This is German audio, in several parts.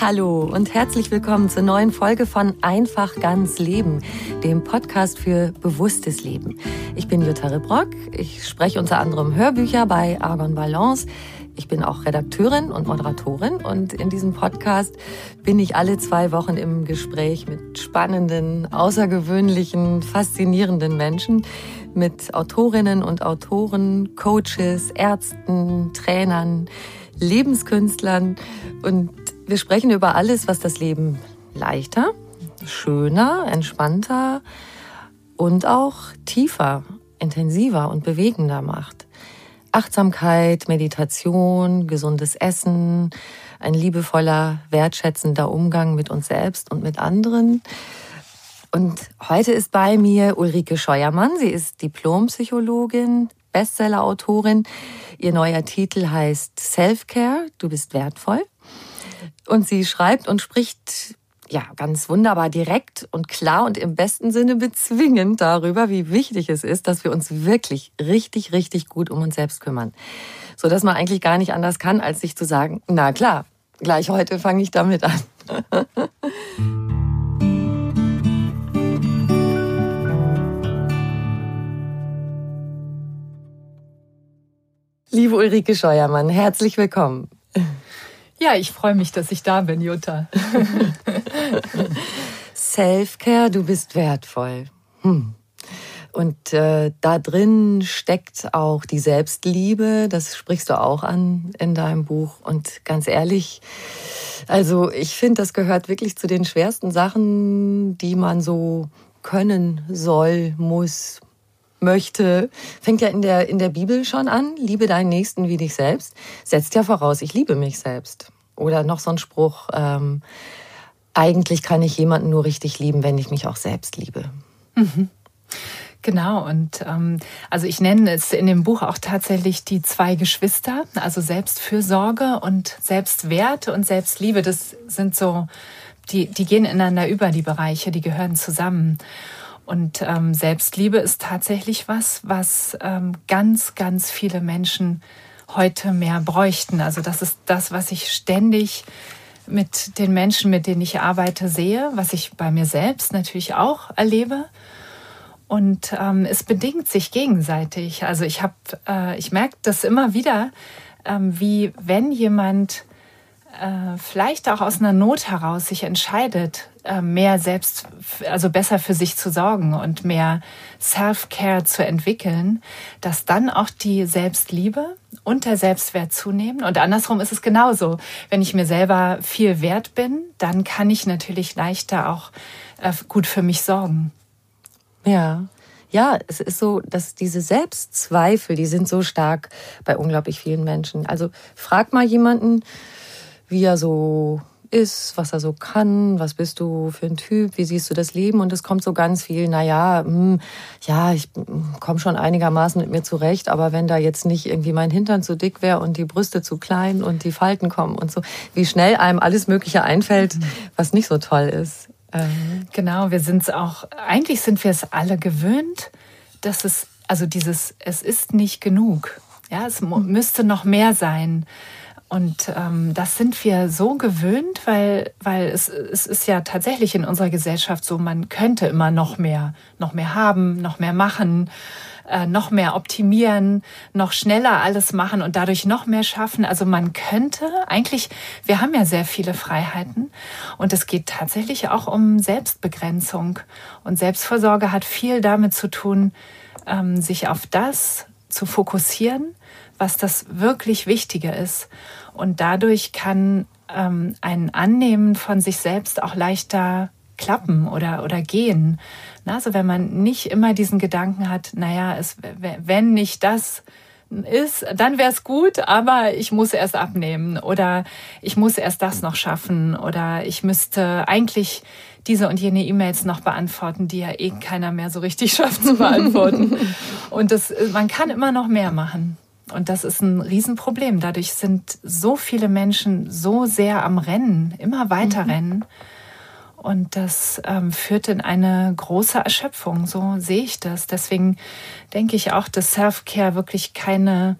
Hallo und herzlich willkommen zur neuen Folge von Einfach ganz Leben, dem Podcast für bewusstes Leben. Ich bin Jutta Rebrock. Ich spreche unter anderem Hörbücher bei Argon Balance. Ich bin auch Redakteurin und Moderatorin und in diesem Podcast bin ich alle zwei Wochen im Gespräch mit spannenden, außergewöhnlichen, faszinierenden Menschen, mit Autorinnen und Autoren, Coaches, Ärzten, Trainern, Lebenskünstlern und wir sprechen über alles, was das Leben leichter, schöner, entspannter und auch tiefer, intensiver und bewegender macht. Achtsamkeit, Meditation, gesundes Essen, ein liebevoller, wertschätzender Umgang mit uns selbst und mit anderen. Und heute ist bei mir Ulrike Scheuermann. Sie ist Diplompsychologin, Bestsellerautorin. Ihr neuer Titel heißt Self-Care, du bist wertvoll. Und sie schreibt und spricht ja ganz wunderbar direkt und klar und im besten Sinne bezwingend darüber, wie wichtig es ist, dass wir uns wirklich richtig, richtig gut um uns selbst kümmern. So dass man eigentlich gar nicht anders kann, als sich zu sagen, na klar, gleich heute fange ich damit an. Liebe Ulrike Scheuermann, herzlich willkommen. Ja, ich freue mich, dass ich da bin, Jutta. Self-Care, du bist wertvoll. Hm. Und äh, da drin steckt auch die Selbstliebe, das sprichst du auch an in deinem Buch. Und ganz ehrlich, also ich finde, das gehört wirklich zu den schwersten Sachen, die man so können soll, muss, möchte. Fängt ja in der, in der Bibel schon an. Liebe deinen Nächsten wie dich selbst. Setzt ja voraus, ich liebe mich selbst. Oder noch so ein Spruch, ähm, eigentlich kann ich jemanden nur richtig lieben, wenn ich mich auch selbst liebe. Mhm. Genau, und ähm, also ich nenne es in dem Buch auch tatsächlich die zwei Geschwister, also Selbstfürsorge und Selbstwert und Selbstliebe. Das sind so, die, die gehen ineinander über, die Bereiche, die gehören zusammen. Und ähm, Selbstliebe ist tatsächlich was, was ähm, ganz, ganz viele Menschen heute mehr bräuchten. Also das ist das, was ich ständig mit den Menschen, mit denen ich arbeite, sehe, was ich bei mir selbst natürlich auch erlebe. Und ähm, es bedingt sich gegenseitig. Also ich habe, äh, ich merke das immer wieder, ähm, wie wenn jemand äh, vielleicht auch aus einer Not heraus sich entscheidet, äh, mehr selbst, also besser für sich zu sorgen und mehr Self-Care zu entwickeln, dass dann auch die Selbstliebe und der Selbstwert zunehmen. Und andersrum ist es genauso. Wenn ich mir selber viel wert bin, dann kann ich natürlich leichter auch äh, gut für mich sorgen. Ja. Ja, es ist so, dass diese Selbstzweifel, die sind so stark bei unglaublich vielen Menschen. Also frag mal jemanden, wie er so ist, was er so kann, was bist du für ein Typ, wie siehst du das Leben und es kommt so ganz viel, naja, hm, ja, ich komme schon einigermaßen mit mir zurecht, aber wenn da jetzt nicht irgendwie mein Hintern zu dick wäre und die Brüste zu klein und die Falten kommen und so, wie schnell einem alles Mögliche einfällt, mhm. was nicht so toll ist. Ähm. Genau, wir sind es auch, eigentlich sind wir es alle gewöhnt, dass es, also dieses, es ist nicht genug. Ja, es mhm. müsste noch mehr sein. Und ähm, das sind wir so gewöhnt, weil, weil es, es ist ja tatsächlich in unserer Gesellschaft so, man könnte immer noch mehr, noch mehr haben, noch mehr machen, äh, noch mehr optimieren, noch schneller alles machen und dadurch noch mehr schaffen. Also man könnte eigentlich, wir haben ja sehr viele Freiheiten und es geht tatsächlich auch um Selbstbegrenzung. Und Selbstversorge hat viel damit zu tun, ähm, sich auf das zu fokussieren, was das wirklich Wichtige ist. Und dadurch kann ähm, ein Annehmen von sich selbst auch leichter klappen oder, oder gehen. Also wenn man nicht immer diesen Gedanken hat, naja, es, wenn nicht das ist, dann wäre es gut, aber ich muss erst abnehmen oder ich muss erst das noch schaffen oder ich müsste eigentlich diese und jene E-Mails noch beantworten, die ja eh keiner mehr so richtig schafft zu beantworten. und das, man kann immer noch mehr machen. Und das ist ein Riesenproblem. Dadurch sind so viele Menschen so sehr am Rennen, immer weiter mhm. rennen. Und das ähm, führt in eine große Erschöpfung. So sehe ich das. Deswegen denke ich auch, dass Self-Care wirklich keine,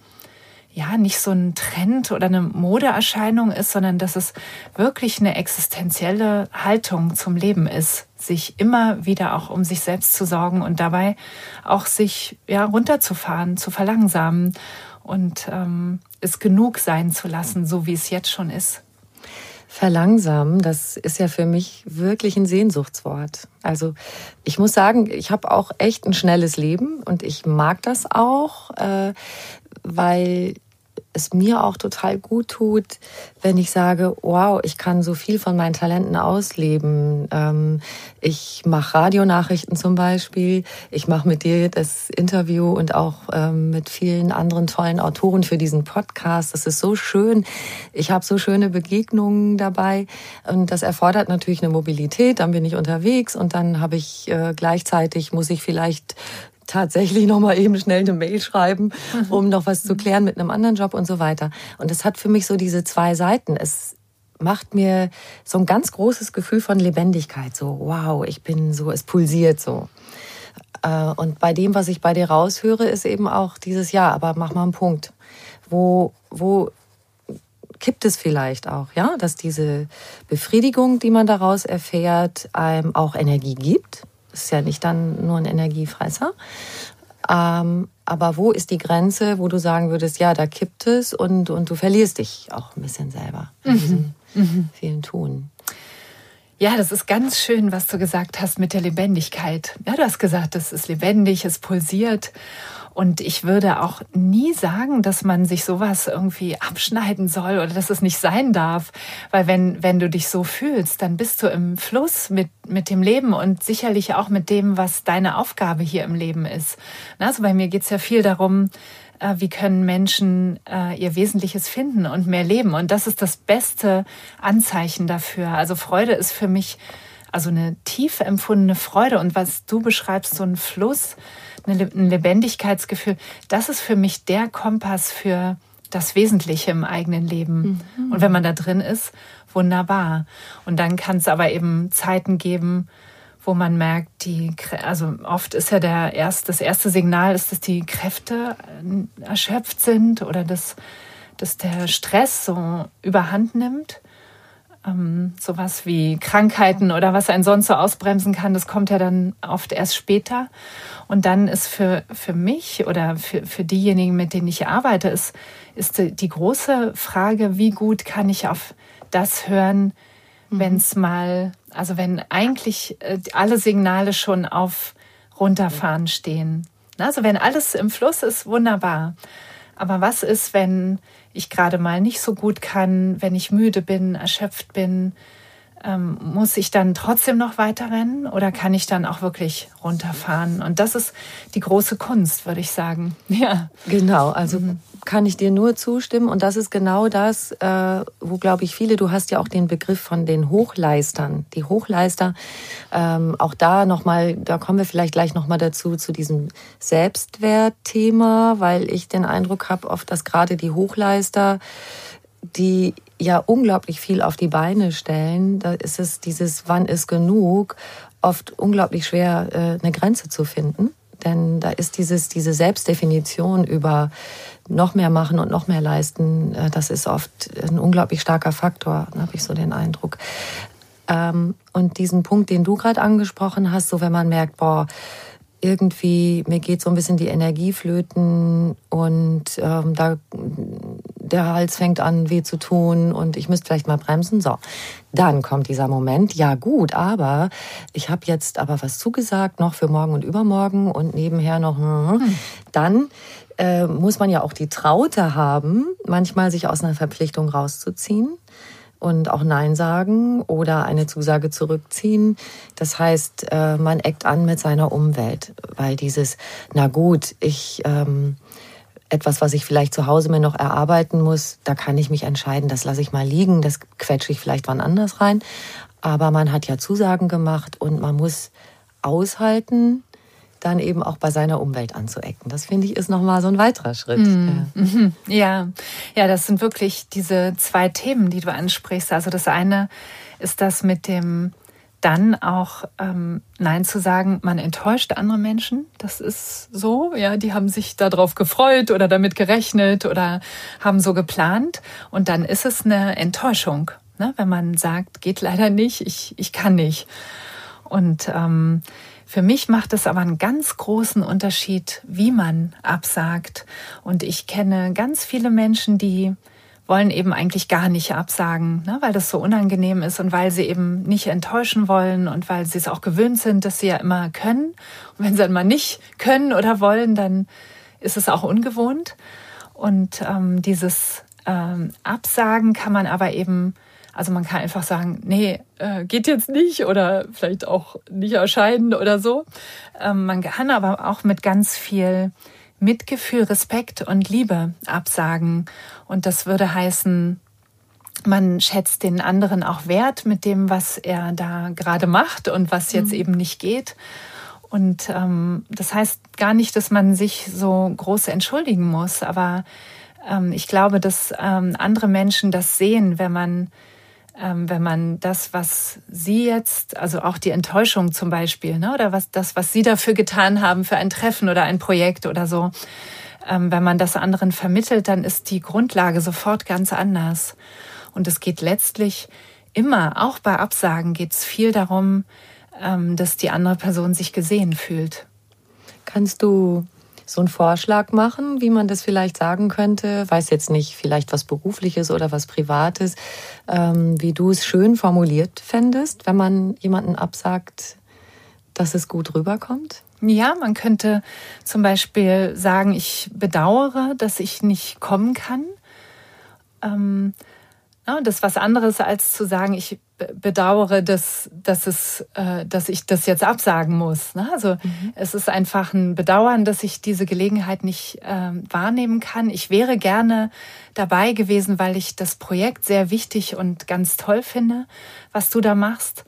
ja, nicht so ein Trend oder eine Modeerscheinung ist, sondern dass es wirklich eine existenzielle Haltung zum Leben ist, sich immer wieder auch um sich selbst zu sorgen und dabei auch sich ja runterzufahren, zu verlangsamen und ähm, es genug sein zu lassen, so wie es jetzt schon ist. Verlangsamen, das ist ja für mich wirklich ein Sehnsuchtswort. Also ich muss sagen, ich habe auch echt ein schnelles Leben und ich mag das auch, äh, weil es mir auch total gut tut, wenn ich sage, wow, ich kann so viel von meinen Talenten ausleben. Ähm, ich mache Radionachrichten zum Beispiel. Ich mache mit dir das Interview und auch ähm, mit vielen anderen tollen Autoren für diesen Podcast. Das ist so schön. Ich habe so schöne Begegnungen dabei. Und das erfordert natürlich eine Mobilität. Dann bin ich unterwegs und dann habe ich äh, gleichzeitig, muss ich vielleicht tatsächlich noch mal eben schnell eine Mail schreiben, mhm. um noch was zu klären mit einem anderen Job und so weiter. Und es hat für mich so diese zwei Seiten. Es macht mir so ein ganz großes Gefühl von Lebendigkeit. So, wow, ich bin so, es pulsiert so. Äh, und bei dem, was ich bei dir raushöre, ist eben auch dieses Ja, aber mach mal einen Punkt. Wo, wo kippt es vielleicht auch, ja, dass diese Befriedigung, die man daraus erfährt, einem auch Energie gibt, ist ja nicht dann nur ein Energiefresser. Ähm, aber wo ist die Grenze, wo du sagen würdest, ja, da kippt es und, und du verlierst dich auch ein bisschen selber in mhm. diesem mhm. vielen Tun? Ja, das ist ganz schön, was du gesagt hast mit der Lebendigkeit. Ja, du hast gesagt, es ist lebendig, es pulsiert. Und ich würde auch nie sagen, dass man sich sowas irgendwie abschneiden soll oder dass es nicht sein darf. Weil wenn, wenn du dich so fühlst, dann bist du im Fluss mit, mit dem Leben und sicherlich auch mit dem, was deine Aufgabe hier im Leben ist. Also bei mir geht's ja viel darum, äh, wie können Menschen äh, ihr Wesentliches finden und mehr leben. Und das ist das beste Anzeichen dafür. Also Freude ist für mich also eine tief empfundene Freude. Und was du beschreibst, so ein Fluss, ein Lebendigkeitsgefühl, das ist für mich der Kompass für das Wesentliche im eigenen Leben. Mhm. Und wenn man da drin ist, wunderbar. Und dann kann es aber eben Zeiten geben, wo man merkt, die, also oft ist ja der erst, das erste Signal ist, dass die Kräfte äh, erschöpft sind oder dass, dass der Stress so überhand nimmt ähm, sowas wie Krankheiten oder was einen sonst so ausbremsen kann, das kommt ja dann oft erst später. Und dann ist für, für mich oder für, für diejenigen, mit denen ich arbeite, ist, ist die große Frage, wie gut kann ich auf das hören, mhm. wenn es mal, also wenn eigentlich äh, alle Signale schon auf runterfahren stehen. Also wenn alles im Fluss ist, wunderbar. Aber was ist, wenn ich gerade mal nicht so gut kann, wenn ich müde bin, erschöpft bin, ähm, muss ich dann trotzdem noch weiter rennen oder kann ich dann auch wirklich runterfahren? Und das ist die große Kunst, würde ich sagen. Ja. Genau, also mhm. kann ich dir nur zustimmen. Und das ist genau das, äh, wo, glaube ich, viele, du hast ja auch den Begriff von den Hochleistern. Die Hochleister, ähm, auch da nochmal, da kommen wir vielleicht gleich nochmal dazu, zu diesem Selbstwertthema, weil ich den Eindruck habe, oft, dass gerade die Hochleister, die ja unglaublich viel auf die Beine stellen, da ist es dieses Wann ist genug oft unglaublich schwer, äh, eine Grenze zu finden. Denn da ist dieses, diese Selbstdefinition über noch mehr machen und noch mehr leisten, äh, das ist oft ein unglaublich starker Faktor, habe ich so den Eindruck. Ähm, und diesen Punkt, den du gerade angesprochen hast, so wenn man merkt, boah, irgendwie, mir geht so ein bisschen die Energie flöten und ähm, da der Hals fängt an weh zu tun und ich müsste vielleicht mal bremsen. So, dann kommt dieser Moment, ja gut, aber ich habe jetzt aber was zugesagt noch für morgen und übermorgen und nebenher noch, hm, hm. dann äh, muss man ja auch die Traute haben, manchmal sich aus einer Verpflichtung rauszuziehen und auch Nein sagen oder eine Zusage zurückziehen. Das heißt, äh, man eckt an mit seiner Umwelt, weil dieses, na gut, ich ähm, etwas, was ich vielleicht zu Hause mir noch erarbeiten muss, da kann ich mich entscheiden, das lasse ich mal liegen, das quetsche ich vielleicht wann anders rein. Aber man hat ja Zusagen gemacht und man muss aushalten, dann eben auch bei seiner Umwelt anzuecken. Das finde ich ist nochmal so ein weiterer Schritt. Mm, ja. ja, ja, das sind wirklich diese zwei Themen, die du ansprichst. Also das eine ist das mit dem dann auch ähm, Nein zu sagen, man enttäuscht andere Menschen. Das ist so, ja, die haben sich darauf gefreut oder damit gerechnet oder haben so geplant. Und dann ist es eine Enttäuschung, ne? wenn man sagt, geht leider nicht, ich, ich kann nicht. Und ähm, für mich macht es aber einen ganz großen Unterschied, wie man absagt. Und ich kenne ganz viele Menschen, die wollen eben eigentlich gar nicht absagen, ne, weil das so unangenehm ist und weil sie eben nicht enttäuschen wollen und weil sie es auch gewöhnt sind, dass sie ja immer können. Und wenn sie dann mal nicht können oder wollen, dann ist es auch ungewohnt. Und ähm, dieses ähm, Absagen kann man aber eben, also man kann einfach sagen, nee, äh, geht jetzt nicht oder vielleicht auch nicht erscheinen oder so. Ähm, man kann aber auch mit ganz viel Mitgefühl, Respekt und Liebe absagen. Und das würde heißen, man schätzt den anderen auch wert mit dem, was er da gerade macht und was jetzt mhm. eben nicht geht. Und ähm, das heißt gar nicht, dass man sich so groß entschuldigen muss, aber ähm, ich glaube, dass ähm, andere Menschen das sehen, wenn man wenn man das, was Sie jetzt, also auch die Enttäuschung zum Beispiel, ne, oder was das, was Sie dafür getan haben für ein Treffen oder ein Projekt oder so, ähm, wenn man das anderen vermittelt, dann ist die Grundlage sofort ganz anders. Und es geht letztlich immer, auch bei Absagen, geht es viel darum, ähm, dass die andere Person sich gesehen fühlt. Kannst du so einen Vorschlag machen, wie man das vielleicht sagen könnte. Weiß jetzt nicht, vielleicht was Berufliches oder was Privates, ähm, wie du es schön formuliert fändest, wenn man jemanden absagt, dass es gut rüberkommt? Ja, man könnte zum Beispiel sagen, ich bedauere, dass ich nicht kommen kann. Ähm, das ist was anderes, als zu sagen, ich bedauere, dass, dass, es, äh, dass ich das jetzt absagen muss. Ne? Also mhm. es ist einfach ein Bedauern, dass ich diese Gelegenheit nicht äh, wahrnehmen kann. Ich wäre gerne dabei gewesen, weil ich das Projekt sehr wichtig und ganz toll finde, was du da machst.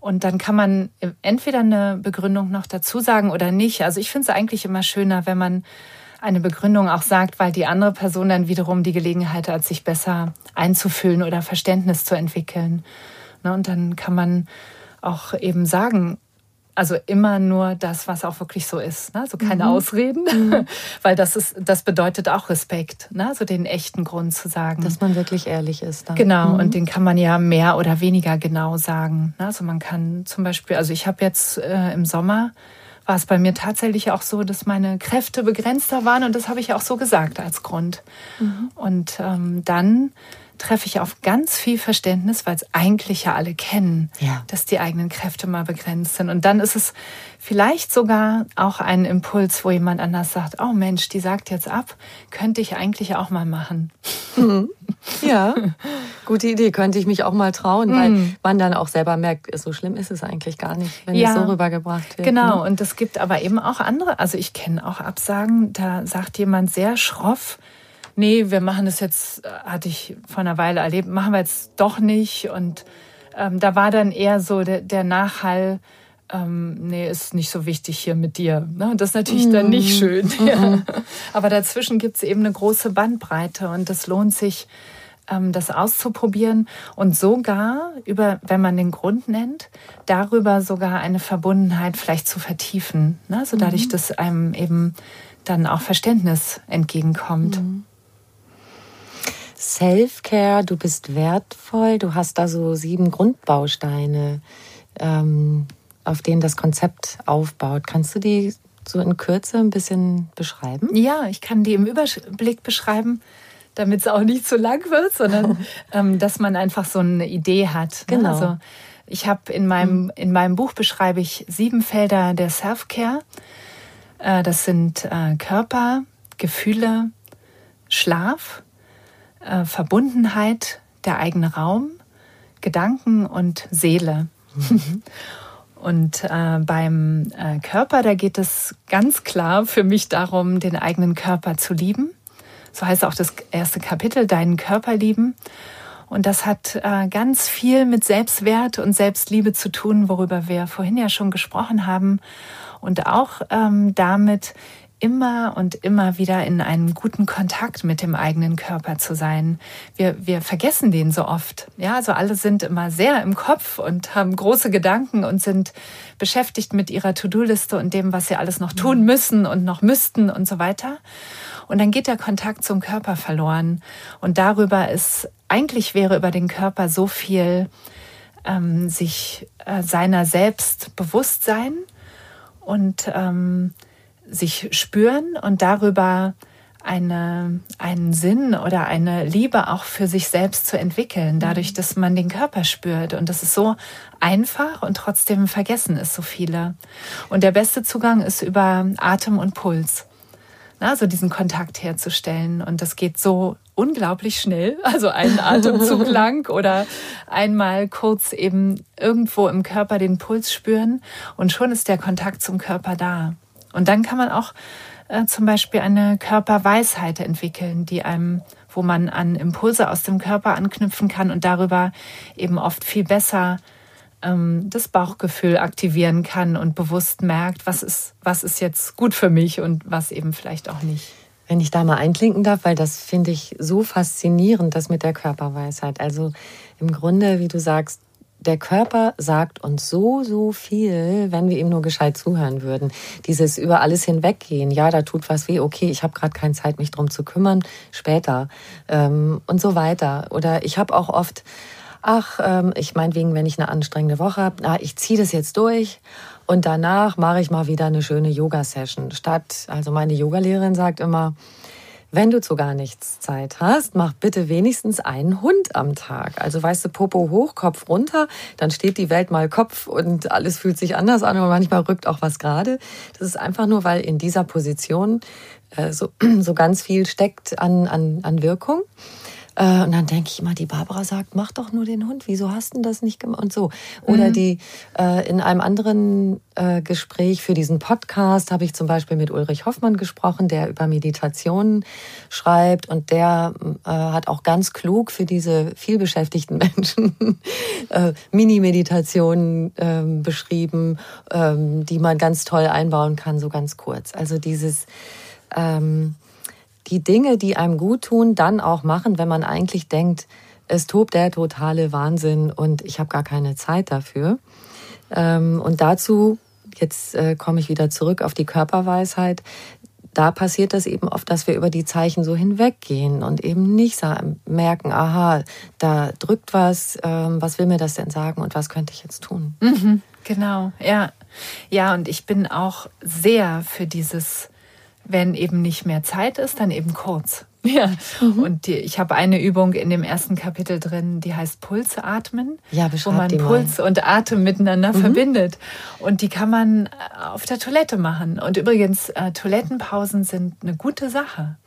Und dann kann man entweder eine Begründung noch dazu sagen oder nicht. Also ich finde es eigentlich immer schöner, wenn man eine Begründung auch sagt, weil die andere Person dann wiederum die Gelegenheit hat, sich besser einzufühlen oder Verständnis zu entwickeln. Ne? Und dann kann man auch eben sagen, also immer nur das, was auch wirklich so ist. Ne? Also keine mhm. Ausreden, mhm. weil das ist, das bedeutet auch Respekt, ne? also den echten Grund zu sagen. Dass man wirklich ehrlich ist. Dann. Genau, mhm. und den kann man ja mehr oder weniger genau sagen. Ne? Also man kann zum Beispiel, also ich habe jetzt äh, im Sommer war es bei mir tatsächlich auch so, dass meine Kräfte begrenzter waren und das habe ich auch so gesagt als Grund. Mhm. Und ähm, dann treffe ich auf ganz viel Verständnis, weil es eigentlich ja alle kennen, ja. dass die eigenen Kräfte mal begrenzt sind. Und dann ist es vielleicht sogar auch ein Impuls, wo jemand anders sagt, oh Mensch, die sagt jetzt ab, könnte ich eigentlich auch mal machen. Mhm. Ja, gute Idee. Könnte ich mich auch mal trauen, mhm. weil man dann auch selber merkt, so schlimm ist es eigentlich gar nicht, wenn ja, es so rübergebracht wird. Genau, ne? und es gibt aber eben auch andere. Also ich kenne auch Absagen, da sagt jemand sehr schroff, nee, wir machen das jetzt, äh, hatte ich vor einer Weile erlebt, machen wir jetzt doch nicht. Und ähm, da war dann eher so der, der Nachhall, ähm, nee, ist nicht so wichtig hier mit dir. Ne? Das ist natürlich mm. dann nicht mhm. schön. Mm ja. Aber dazwischen gibt es eben eine große Bandbreite und es lohnt sich, ähm, das auszuprobieren und sogar über, wenn man den Grund nennt, darüber sogar eine Verbundenheit vielleicht zu vertiefen. Ne? So dadurch, mm. dass einem eben dann auch Verständnis entgegenkommt. Mhm. Self-Care, du bist wertvoll, du hast da so sieben Grundbausteine. Ähm, auf denen das Konzept aufbaut. Kannst du die so in Kürze ein bisschen beschreiben? Ja, ich kann die im Überblick beschreiben, damit es auch nicht zu lang wird, sondern ähm, dass man einfach so eine Idee hat. Ne? Genau. Also ich habe in meinem, in meinem Buch beschreibe ich sieben Felder der Self-Care. Äh, das sind äh, Körper, Gefühle, Schlaf, äh, Verbundenheit, der eigene Raum, Gedanken und Seele. Mhm. Und äh, beim äh, Körper, da geht es ganz klar für mich darum, den eigenen Körper zu lieben. So heißt auch das erste Kapitel, deinen Körper lieben. Und das hat äh, ganz viel mit Selbstwert und Selbstliebe zu tun, worüber wir vorhin ja schon gesprochen haben. Und auch ähm, damit, immer und immer wieder in einem guten Kontakt mit dem eigenen Körper zu sein. Wir, wir vergessen den so oft. Ja, also alle sind immer sehr im Kopf und haben große Gedanken und sind beschäftigt mit ihrer To-Do-Liste und dem, was sie alles noch tun mhm. müssen und noch müssten und so weiter. Und dann geht der Kontakt zum Körper verloren. Und darüber ist, eigentlich wäre über den Körper so viel ähm, sich äh, seiner selbst bewusst sein und ähm, sich spüren und darüber eine, einen Sinn oder eine Liebe auch für sich selbst zu entwickeln, dadurch, mhm. dass man den Körper spürt. Und das ist so einfach und trotzdem vergessen es so viele. Und der beste Zugang ist über Atem und Puls. Also diesen Kontakt herzustellen. Und das geht so unglaublich schnell. Also einen Atemzug lang oder einmal kurz eben irgendwo im Körper den Puls spüren. Und schon ist der Kontakt zum Körper da. Und dann kann man auch äh, zum Beispiel eine Körperweisheit entwickeln, die einem, wo man an Impulse aus dem Körper anknüpfen kann und darüber eben oft viel besser ähm, das Bauchgefühl aktivieren kann und bewusst merkt, was ist, was ist jetzt gut für mich und was eben vielleicht auch nicht. Wenn ich da mal einklinken darf, weil das finde ich so faszinierend, das mit der Körperweisheit. Also im Grunde, wie du sagst, der Körper sagt uns so, so viel, wenn wir ihm nur gescheit zuhören würden. Dieses über alles hinweggehen, ja, da tut was weh, okay, ich habe gerade keine Zeit, mich drum zu kümmern, später ähm, und so weiter. Oder ich habe auch oft, ach, ähm, ich meinetwegen, wenn ich eine anstrengende Woche habe, na, ich ziehe das jetzt durch und danach mache ich mal wieder eine schöne Yoga-Session. Statt, also meine Yogalehrerin sagt immer, wenn du zu gar nichts Zeit hast, mach bitte wenigstens einen Hund am Tag. Also weißt du, Popo hoch, Kopf runter, dann steht die Welt mal Kopf und alles fühlt sich anders an und manchmal rückt auch was gerade. Das ist einfach nur, weil in dieser Position äh, so, so ganz viel steckt an, an, an Wirkung. Äh, und dann denke ich immer, die Barbara sagt, mach doch nur den Hund, wieso hast du das nicht gemacht? Und so. Oder mhm. die äh, in einem anderen äh, Gespräch für diesen Podcast habe ich zum Beispiel mit Ulrich Hoffmann gesprochen, der über Meditationen schreibt und der äh, hat auch ganz klug für diese vielbeschäftigten Menschen äh, Mini-Meditationen ähm, beschrieben, ähm, die man ganz toll einbauen kann, so ganz kurz. Also dieses ähm, die Dinge, die einem gut tun, dann auch machen, wenn man eigentlich denkt, es tobt der totale Wahnsinn und ich habe gar keine Zeit dafür. Ähm, und dazu, jetzt äh, komme ich wieder zurück auf die Körperweisheit, da passiert das eben oft, dass wir über die Zeichen so hinweggehen und eben nicht merken, aha, da drückt was, ähm, was will mir das denn sagen und was könnte ich jetzt tun? Mhm, genau, ja. Ja, und ich bin auch sehr für dieses wenn eben nicht mehr Zeit ist, dann eben kurz. Ja. Mhm. Und die, ich habe eine Übung in dem ersten Kapitel drin, die heißt Pulse atmen, ja, wo man Puls mal. und Atem miteinander mhm. verbindet. Und die kann man äh, auf der Toilette machen. Und übrigens, äh, Toilettenpausen sind eine gute Sache.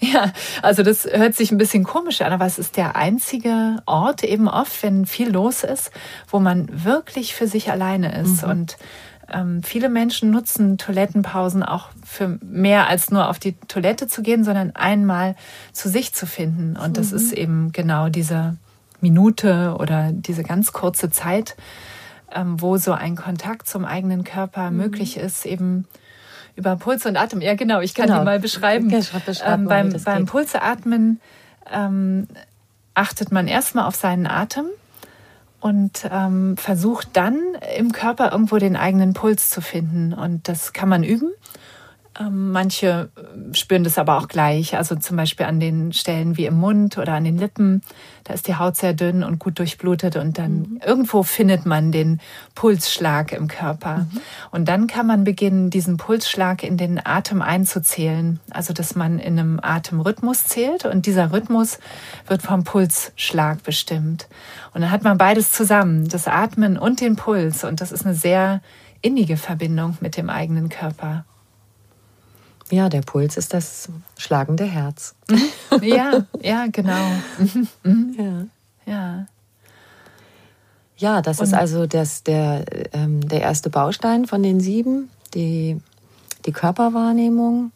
Ja, also das hört sich ein bisschen komisch an, aber es ist der einzige Ort eben oft, wenn viel los ist, wo man wirklich für sich alleine ist. Mhm. Und ähm, viele Menschen nutzen Toilettenpausen auch für mehr als nur auf die Toilette zu gehen, sondern einmal zu sich zu finden. Und das mhm. ist eben genau diese Minute oder diese ganz kurze Zeit, ähm, wo so ein Kontakt zum eigenen Körper mhm. möglich ist, eben über Puls und Atem. Ja, genau, ich kann genau. die mal beschreiben. Okay, beschreib ähm, beim beim Pulseatmen ähm, achtet man erstmal auf seinen Atem und ähm, versucht dann im Körper irgendwo den eigenen Puls zu finden. Und das kann man üben. Ähm, manche äh, spüren das aber auch gleich, also zum Beispiel an den Stellen wie im Mund oder an den Lippen. Da ist die Haut sehr dünn und gut durchblutet und dann mhm. irgendwo findet man den Pulsschlag im Körper. Mhm. Und dann kann man beginnen, diesen Pulsschlag in den Atem einzuzählen. Also dass man in einem Atemrhythmus zählt und dieser Rhythmus wird vom Pulsschlag bestimmt. Und dann hat man beides zusammen, das Atmen und den Puls. Und das ist eine sehr innige Verbindung mit dem eigenen Körper. Ja, der Puls ist das schlagende Herz. ja, ja, genau. ja. ja. Ja, das Und ist also das, der, ähm, der erste Baustein von den sieben, die, die Körperwahrnehmung.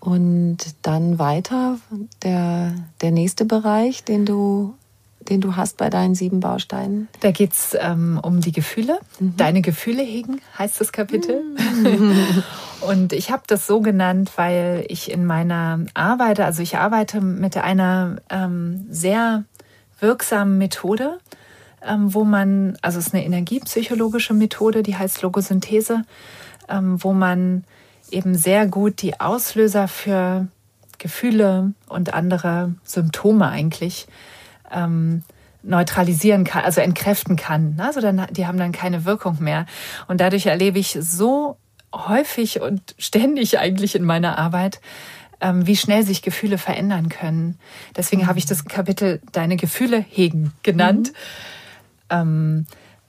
Und dann weiter der, der nächste Bereich, den du den du hast bei deinen sieben Bausteinen? Da geht es ähm, um die Gefühle. Mhm. Deine Gefühle hegen, heißt das Kapitel. Mhm. und ich habe das so genannt, weil ich in meiner Arbeit, also ich arbeite mit einer ähm, sehr wirksamen Methode, ähm, wo man, also es ist eine energiepsychologische Methode, die heißt Logosynthese, ähm, wo man eben sehr gut die Auslöser für Gefühle und andere Symptome eigentlich ähm, neutralisieren kann, also entkräften kann. Also dann, die haben dann keine Wirkung mehr. Und dadurch erlebe ich so häufig und ständig eigentlich in meiner Arbeit, ähm, wie schnell sich Gefühle verändern können. Deswegen mhm. habe ich das Kapitel Deine Gefühle hegen genannt, mhm. ähm,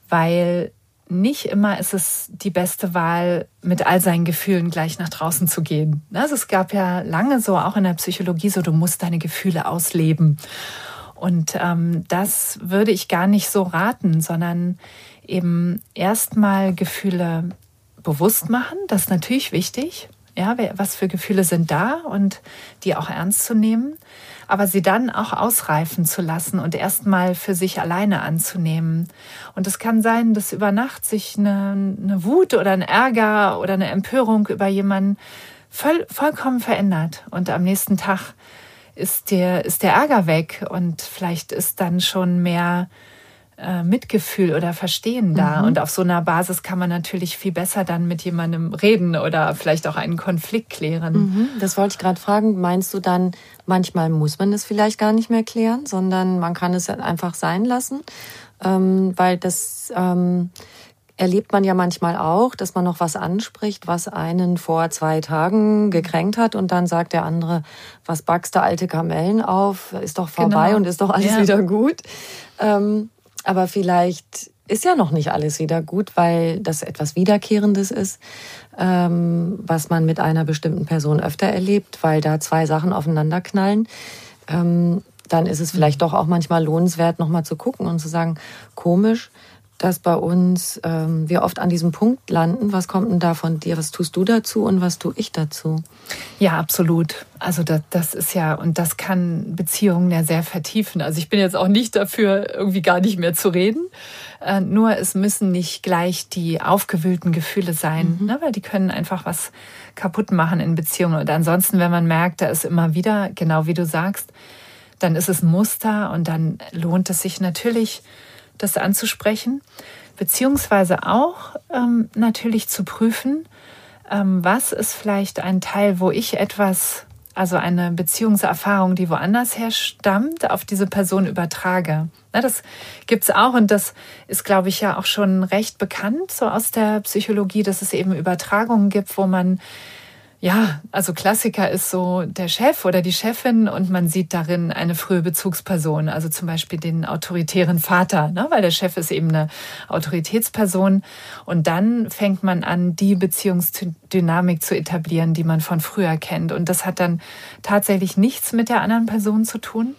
weil nicht immer ist es die beste Wahl, mit all seinen Gefühlen gleich nach draußen zu gehen. Also es gab ja lange so, auch in der Psychologie, so, du musst deine Gefühle ausleben. Und ähm, das würde ich gar nicht so raten, sondern eben erstmal Gefühle bewusst machen. Das ist natürlich wichtig. Ja, was für Gefühle sind da und die auch ernst zu nehmen, aber sie dann auch ausreifen zu lassen und erstmal für sich alleine anzunehmen. Und es kann sein, dass über Nacht sich eine, eine Wut oder ein Ärger oder eine Empörung über jemanden voll, vollkommen verändert und am nächsten Tag ist der, ist der Ärger weg und vielleicht ist dann schon mehr äh, Mitgefühl oder Verstehen da. Mhm. Und auf so einer Basis kann man natürlich viel besser dann mit jemandem reden oder vielleicht auch einen Konflikt klären. Mhm. Das wollte ich gerade fragen. Meinst du dann, manchmal muss man es vielleicht gar nicht mehr klären, sondern man kann es einfach sein lassen? Ähm, weil das ähm, erlebt man ja manchmal auch, dass man noch was anspricht, was einen vor zwei Tagen gekränkt hat und dann sagt der andere, was backst du alte Kamellen auf, ist doch vorbei genau. und ist doch alles ja. wieder gut. Ähm, aber vielleicht ist ja noch nicht alles wieder gut, weil das etwas Wiederkehrendes ist, ähm, was man mit einer bestimmten Person öfter erlebt, weil da zwei Sachen aufeinander knallen. Ähm, dann ist es vielleicht doch auch manchmal lohnenswert, nochmal zu gucken und zu sagen, komisch, dass bei uns ähm, wir oft an diesem Punkt landen. Was kommt denn da von dir? Was tust du dazu und was tue ich dazu? Ja, absolut. Also das, das ist ja, und das kann Beziehungen ja sehr vertiefen. Also ich bin jetzt auch nicht dafür, irgendwie gar nicht mehr zu reden. Äh, nur es müssen nicht gleich die aufgewühlten Gefühle sein, mhm. ne? weil die können einfach was kaputt machen in Beziehungen. Und ansonsten, wenn man merkt, da ist immer wieder, genau wie du sagst, dann ist es ein Muster und dann lohnt es sich natürlich, das anzusprechen, beziehungsweise auch ähm, natürlich zu prüfen, ähm, was ist vielleicht ein Teil, wo ich etwas, also eine Beziehungserfahrung, die woanders her stammt, auf diese Person übertrage. Na, das gibt's auch und das ist, glaube ich, ja auch schon recht bekannt, so aus der Psychologie, dass es eben Übertragungen gibt, wo man ja, also Klassiker ist so der Chef oder die Chefin und man sieht darin eine frühe Bezugsperson, also zum Beispiel den autoritären Vater, ne? weil der Chef ist eben eine Autoritätsperson. Und dann fängt man an, die Beziehungsdynamik zu etablieren, die man von früher kennt. Und das hat dann tatsächlich nichts mit der anderen Person zu tun.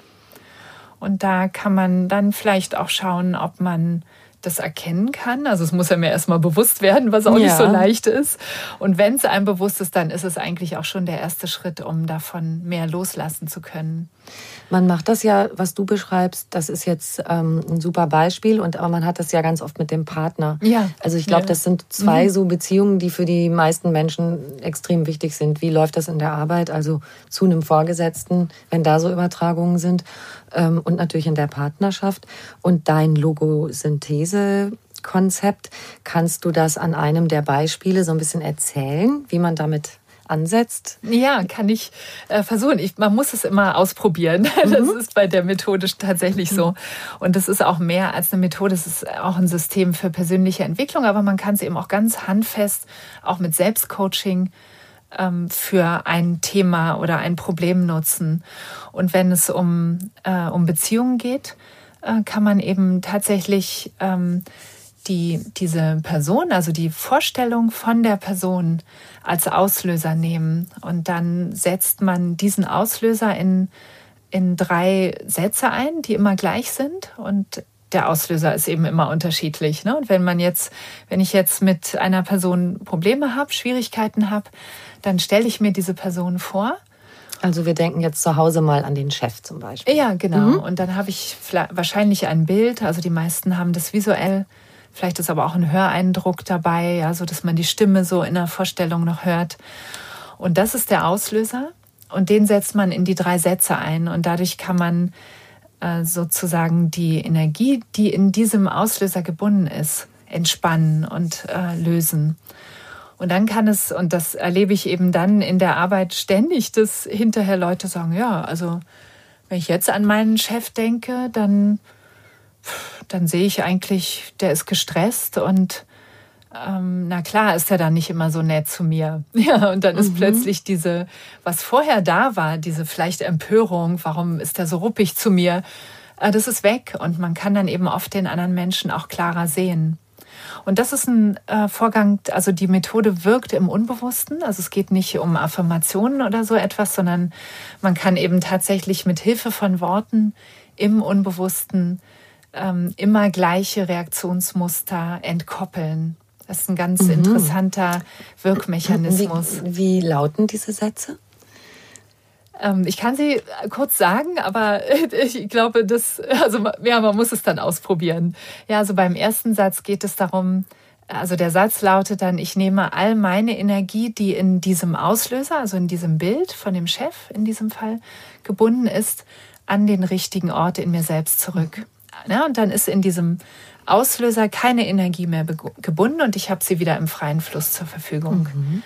Und da kann man dann vielleicht auch schauen, ob man das erkennen kann. Also es muss ja mir erstmal bewusst werden, was auch ja. nicht so leicht ist. Und wenn es einem bewusst ist, dann ist es eigentlich auch schon der erste Schritt, um davon mehr loslassen zu können. Man macht das ja, was du beschreibst, das ist jetzt ähm, ein super Beispiel, und aber man hat das ja ganz oft mit dem Partner. Ja. Also ich glaube, ja. das sind zwei mhm. so Beziehungen, die für die meisten Menschen extrem wichtig sind. Wie läuft das in der Arbeit? Also zu einem Vorgesetzten, wenn da so Übertragungen sind ähm, und natürlich in der Partnerschaft. Und dein Logosynthese-Konzept, kannst du das an einem der Beispiele so ein bisschen erzählen, wie man damit ansetzt? Ja, kann ich äh, versuchen. Ich, man muss es immer ausprobieren. Mhm. Das ist bei der Methode tatsächlich so. Und das ist auch mehr als eine Methode. Es ist auch ein System für persönliche Entwicklung, aber man kann es eben auch ganz handfest, auch mit Selbstcoaching für ein Thema oder ein Problem nutzen. Und wenn es um, äh, um Beziehungen geht, äh, kann man eben tatsächlich ähm, die, diese Person, also die Vorstellung von der Person als Auslöser nehmen. Und dann setzt man diesen Auslöser in, in drei Sätze ein, die immer gleich sind. Und der Auslöser ist eben immer unterschiedlich. Ne? Und wenn man jetzt, wenn ich jetzt mit einer Person Probleme habe, Schwierigkeiten habe, dann stelle ich mir diese Person vor. Also wir denken jetzt zu Hause mal an den Chef zum Beispiel. Ja, genau. Mhm. Und dann habe ich wahrscheinlich ein Bild. Also die meisten haben das visuell. Vielleicht ist aber auch ein Höreindruck dabei, ja, so dass man die Stimme so in der Vorstellung noch hört. Und das ist der Auslöser. Und den setzt man in die drei Sätze ein. Und dadurch kann man sozusagen die Energie, die in diesem Auslöser gebunden ist, entspannen und äh, lösen. Und dann kann es, und das erlebe ich eben dann in der Arbeit ständig, dass hinterher Leute sagen, ja, also wenn ich jetzt an meinen Chef denke, dann, dann sehe ich eigentlich, der ist gestresst und ähm, na klar ist er dann nicht immer so nett zu mir. Ja, und dann ist mhm. plötzlich diese, was vorher da war, diese vielleicht Empörung, warum ist er so ruppig zu mir, äh, das ist weg und man kann dann eben oft den anderen Menschen auch klarer sehen. Und das ist ein äh, Vorgang, also die Methode wirkt im Unbewussten. Also es geht nicht um Affirmationen oder so etwas, sondern man kann eben tatsächlich mit Hilfe von Worten im Unbewussten ähm, immer gleiche Reaktionsmuster entkoppeln. Das ist ein ganz mhm. interessanter Wirkmechanismus. Wie, wie lauten diese Sätze? Ähm, ich kann sie kurz sagen, aber ich glaube, das, also ja, man muss es dann ausprobieren. Ja, also beim ersten Satz geht es darum, also der Satz lautet dann, ich nehme all meine Energie, die in diesem Auslöser, also in diesem Bild von dem Chef in diesem Fall gebunden ist, an den richtigen Ort in mir selbst zurück. Ja, und dann ist in diesem Auslöser keine Energie mehr gebunden und ich habe sie wieder im freien Fluss zur Verfügung. Mhm.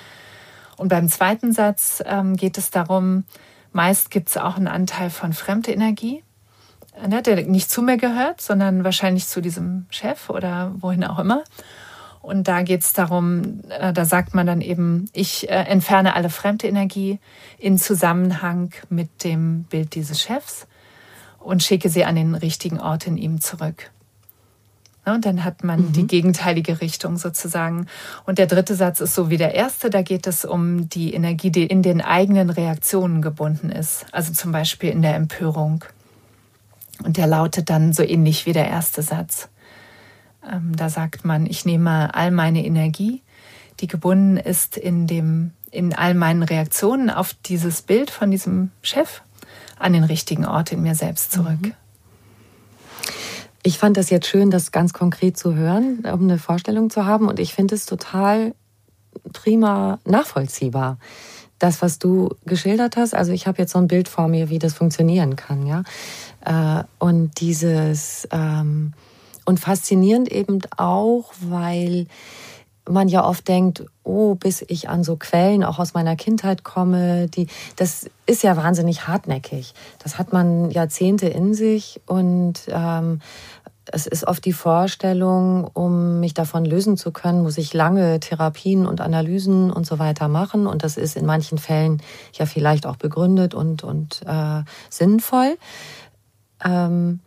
Und beim zweiten Satz ähm, geht es darum, Meist gibt es auch einen Anteil von fremde Energie, ne, der nicht zu mir gehört, sondern wahrscheinlich zu diesem Chef oder wohin auch immer. Und da geht es darum, äh, da sagt man dann eben, ich äh, entferne alle fremde Energie in Zusammenhang mit dem Bild dieses Chefs und schicke sie an den richtigen Ort in ihm zurück. Ne, und dann hat man mhm. die gegenteilige Richtung sozusagen. Und der dritte Satz ist so wie der erste. Da geht es um die Energie, die in den eigenen Reaktionen gebunden ist. Also zum Beispiel in der Empörung. Und der lautet dann so ähnlich wie der erste Satz. Ähm, da sagt man, ich nehme all meine Energie, die gebunden ist in dem, in all meinen Reaktionen auf dieses Bild von diesem Chef, an den richtigen Ort in mir selbst zurück. Mhm. Ich fand das jetzt schön, das ganz konkret zu hören, um eine Vorstellung zu haben. Und ich finde es total prima nachvollziehbar. Das, was du geschildert hast, also ich habe jetzt so ein Bild vor mir, wie das funktionieren kann, ja. Äh, und dieses ähm, und faszinierend eben auch, weil man ja oft denkt, oh, bis ich an so Quellen auch aus meiner Kindheit komme, die, das ist ja wahnsinnig hartnäckig. Das hat man Jahrzehnte in sich und ähm, Es ist oft die Vorstellung, um mich davon lösen zu können, muss ich lange Therapien und Analysen und so weiter machen. Und das ist in manchen Fällen ja vielleicht auch begründet und, und äh, sinnvoll. Ähm,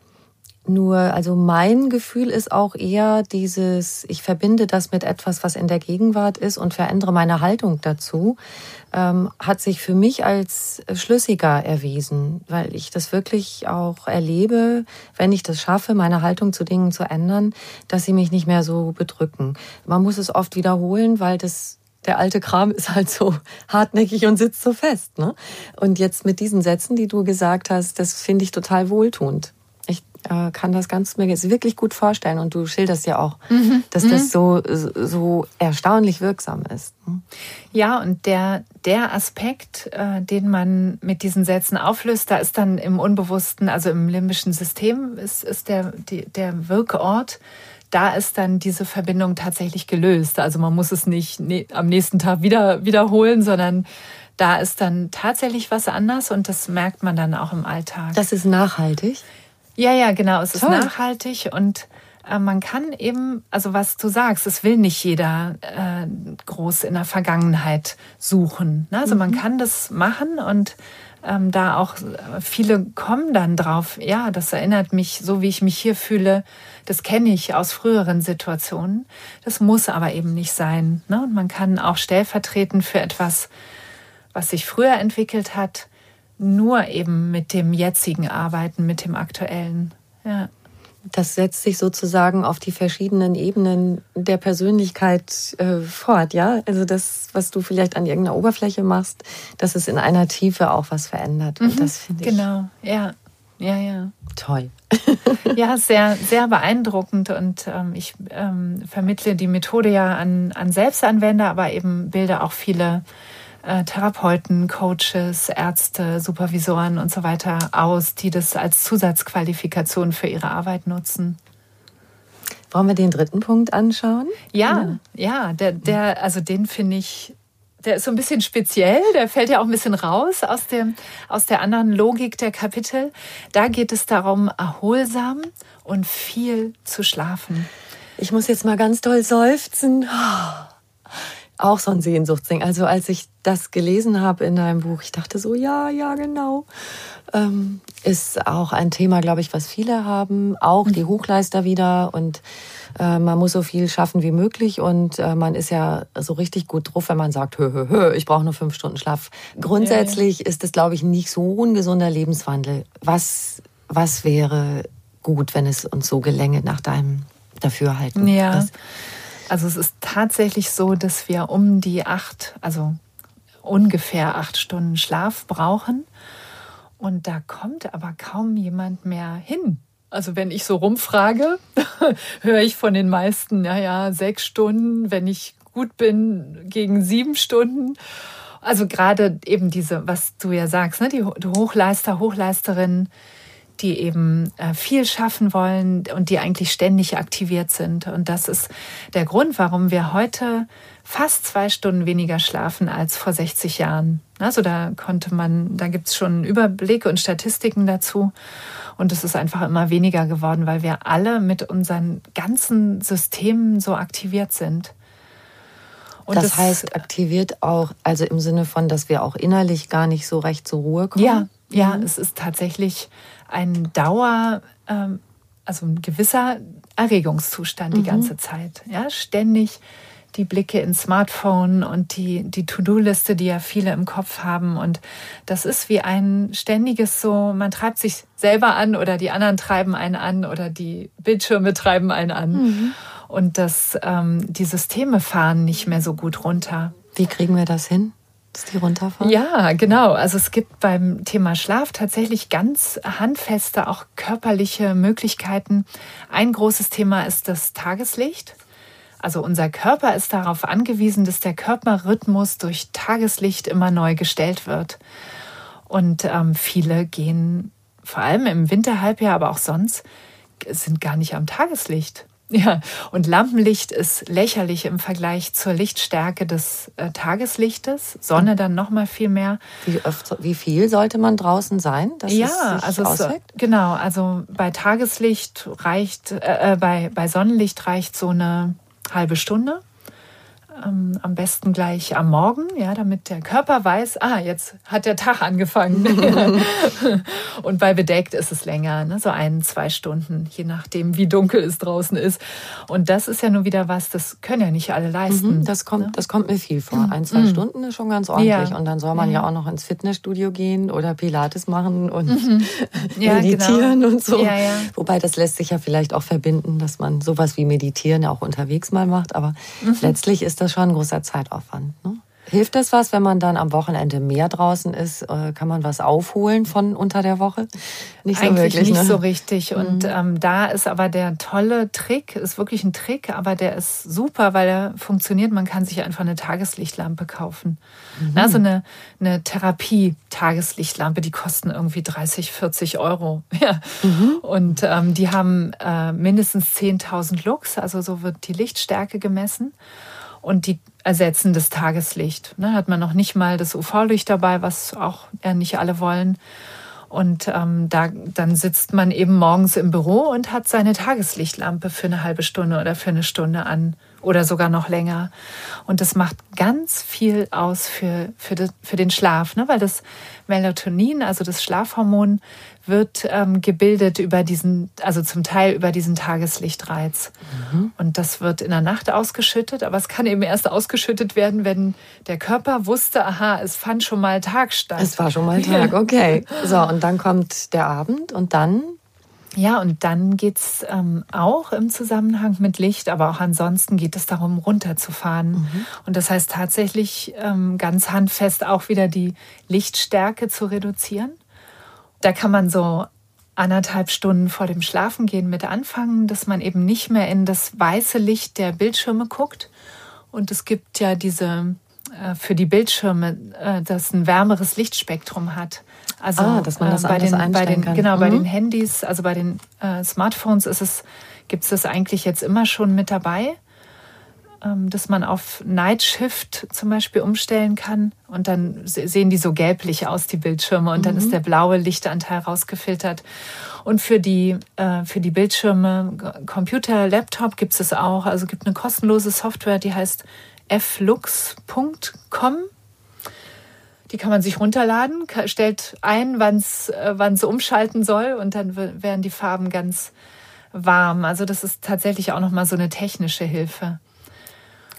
nur, also mein Gefühl ist auch eher dieses, ich verbinde das mit etwas, was in der Gegenwart ist und verändere meine Haltung dazu, ähm, hat sich für mich als schlüssiger erwiesen, weil ich das wirklich auch erlebe, wenn ich das schaffe, meine Haltung zu Dingen zu ändern, dass sie mich nicht mehr so bedrücken. Man muss es oft wiederholen, weil das der alte Kram ist halt so hartnäckig und sitzt so fest. Ne? Und jetzt mit diesen Sätzen, die du gesagt hast, das finde ich total wohltuend äh, kann das ganz mir wirklich gut vorstellen. Und du schilderst ja auch, mhm. dass das mhm. so, so erstaunlich wirksam ist. Ne? Ja, und der, der Aspekt, äh, den man mit diesen Sätzen auflöst, da ist dann im Unbewussten, also im limbischen System, ist, ist der, die, der Wirkort da ist dann diese Verbindung tatsächlich gelöst. Also man muss es nicht am nächsten Tag wieder wiederholen, sondern da ist dann tatsächlich was anders und das merkt man dann auch im Alltag. Das ist nachhaltig? Ja, ja, genau. Es Toll. ist nachhaltig und äh, man kann eben, also was du sagst, es will nicht jeder äh, groß in der Vergangenheit suchen. Ne? Also mhm. man kann das machen und ähm, da auch äh, viele kommen dann drauf, ja, das erinnert mich, so wie ich mich hier fühle, das kenne ich aus früheren Situationen. Das muss aber eben nicht sein. Ne? Und man kann auch stellvertretend für etwas, was sich früher entwickelt hat, nur eben mit dem jetzigen Arbeiten, mit dem aktuellen. Ja. Das setzt sich sozusagen auf die verschiedenen Ebenen der Persönlichkeit äh, fort, ja? Also das, was du vielleicht an irgendeiner Oberfläche machst, dass es in einer Tiefe auch was verändert. Und mhm, das finde ich. Genau, ja. Ja, ja. Toll. ja, sehr, sehr beeindruckend und ähm, ich ähm, vermittle die Methode ja an, an Selbstanwender, aber eben bilde auch viele äh, Therapeuten, Coaches, Ärzte, Supervisoren und so weiter aus, die das als Zusatzqualifikation für ihre Arbeit nutzen. Wollen wir den dritten Punkt anschauen? Ja, ja, der, der, also den finde ich, der ist so ein bisschen speziell, der fällt ja auch ein bisschen raus aus, dem, aus der anderen Logik der Kapitel. Da geht es darum, erholsam und viel zu schlafen. Ich muss jetzt mal ganz toll seufzen. Auch so ein Sehnsuchtsding. Also als ich das gelesen habe in deinem Buch, ich dachte so, ja, ja, genau. Ähm, ist auch ein Thema, glaube ich, was viele haben. Auch die mhm. Hochleister wieder und äh, man muss so viel schaffen wie möglich und äh, man ist ja so richtig gut drauf, wenn man sagt, hö, hö, hö, ich brauche nur fünf Stunden Schlaf. Grundsätzlich ja, ja. ist es, glaube ich, nicht so ein gesunder Lebenswandel. Was, was wäre gut, wenn es uns so gelänge nach deinem Dafürhalten? Ja. Was, also es ist tatsächlich so, dass wir um die acht, also ungefähr acht Stunden Schlaf brauchen. Und da kommt aber kaum jemand mehr hin. Also wenn ich so rumfrage, höre ich von den meisten, naja, sechs Stunden, wenn ich gut bin, gegen sieben Stunden. Also gerade eben diese, was du ja sagst, ne, die Hochleister, Hochleisterinnen, die eben äh, viel schaffen wollen und die eigentlich ständig aktiviert sind. Und das ist der Grund, warum wir heute fast zwei Stunden weniger schlafen als vor 60 Jahren. Also da konnte man, da gibt es schon Überblicke und Statistiken dazu. Und es ist einfach immer weniger geworden, weil wir alle mit unseren ganzen Systemen so aktiviert sind. Und das, das heißt, aktiviert auch, also im Sinne von, dass wir auch innerlich gar nicht so recht zur Ruhe kommen? Ja, ja, mhm. es ist tatsächlich ein Dauer, ähm, also ein gewisser Erregungszustand die mhm. ganze Zeit. Ja, ständig die Blicke ins Smartphone und die, die To-Do-Liste, die ja viele im Kopf haben. Und das ist wie ein ständiges so, man treibt sich selber an oder die anderen treiben einen an oder die Bildschirme treiben einen an. Mhm. Und das, ähm, die Systeme fahren nicht mehr so gut runter. Wie kriegen wir das hin? Dass die runterfahren? Ja, genau. Also es gibt beim Thema Schlaf tatsächlich ganz handfeste, auch körperliche Möglichkeiten. Ein großes Thema ist das Tageslicht. Also unser Körper ist darauf angewiesen, dass der Körperrhythmus durch Tageslicht immer neu gestellt wird. Und ähm, viele gehen vor allem im Winterhalbjahr, aber auch sonst, sind gar nicht am Tageslicht. Ja, und Lampenlicht ist lächerlich im Vergleich zur Lichtstärke des äh, Tageslichtes. Sonne dann noch mal viel mehr. Wie, öfter, wie viel sollte man draußen sein? ja, also so, genau. Also bei Tageslicht reicht, äh, äh, bei bei Sonnenlicht reicht so eine halbe Stunde ähm, am besten gleich am Morgen, ja, damit der Körper weiß, ah, jetzt hat der Tag angefangen. und bei bedeckt ist es länger, ne, so ein, zwei Stunden, je nachdem, wie dunkel es draußen ist. Und das ist ja nur wieder was, das können ja nicht alle leisten. Mhm, das kommt, ne? das kommt mir viel vor. Ein, zwei mhm. Stunden ist schon ganz ordentlich. Ja. Und dann soll man ja. ja. auch noch ins Fitnessstudio gehen oder Pilates machen und mhm. ja, meditieren genau. und so. Wobei das lässt sich ja vielleicht auch verbinden, dass man sowas wie meditieren ja auch unterwegs mal macht. Aber mhm. letztlich ist das schon ein großer Zeitaufwand. Ne? Hilft das was, wenn man dann am Wochenende mehr draußen ist? Äh, kann man was aufholen von unter der Woche? Nicht so Eigentlich wirklich, nicht ne? so richtig. Und mhm. ähm, da ist aber der tolle Trick, ist wirklich ein Trick, aber der ist super, weil er funktioniert. Man kann sich einfach eine Tageslichtlampe kaufen. Mhm. Na, so eine, eine Therapie-Tageslichtlampe, die kosten irgendwie 30, 40 Euro. Ja. Mhm. Und ähm, die haben äh, mindestens 10.000 Lux, also so wird die Lichtstärke gemessen und die ersetzen das Tageslicht. Ne, hat man noch nicht mal das UV-Licht dabei, was auch nicht alle wollen. Und ähm, da, dann sitzt man eben morgens im Büro und hat seine Tageslichtlampe für eine halbe Stunde oder für eine Stunde an oder sogar noch länger. Und das macht ganz viel aus für, für, das, für den Schlaf, ne? weil das Melatonin, also das Schlafhormon, wird ähm, gebildet über diesen, also zum Teil über diesen Tageslichtreiz. Mhm. Und das wird in der Nacht ausgeschüttet, aber es kann eben erst ausgeschüttet werden, wenn der Körper wusste, aha, es fand schon mal Tag statt. Es war schon mal Tag, okay. So, und dann kommt der Abend und dann ja, und dann geht's ähm, auch im Zusammenhang mit Licht, aber auch ansonsten geht es darum, runterzufahren. Mhm. Und das heißt tatsächlich ähm, ganz handfest auch wieder die Lichtstärke zu reduzieren. Da kann man so anderthalb Stunden vor dem Schlafengehen mit anfangen, dass man eben nicht mehr in das weiße Licht der Bildschirme guckt. Und es gibt ja diese für die Bildschirme, äh, das ein wärmeres Lichtspektrum hat. Also ah, dass man das äh, bei den, bei den kann. genau mhm. bei den Handys, also bei den äh, Smartphones ist es gibt es das eigentlich jetzt immer schon mit dabei, ähm, dass man auf Night Shift zum Beispiel umstellen kann und dann sehen die so gelblich aus die Bildschirme und mhm. dann ist der blaue Lichtanteil rausgefiltert. Und für die äh, für die Bildschirme Computer, Laptop gibt es auch. Also gibt eine kostenlose Software, die heißt flux.com die kann man sich runterladen, stellt ein, wann es äh, umschalten soll und dann werden die Farben ganz warm. Also das ist tatsächlich auch nochmal so eine technische Hilfe.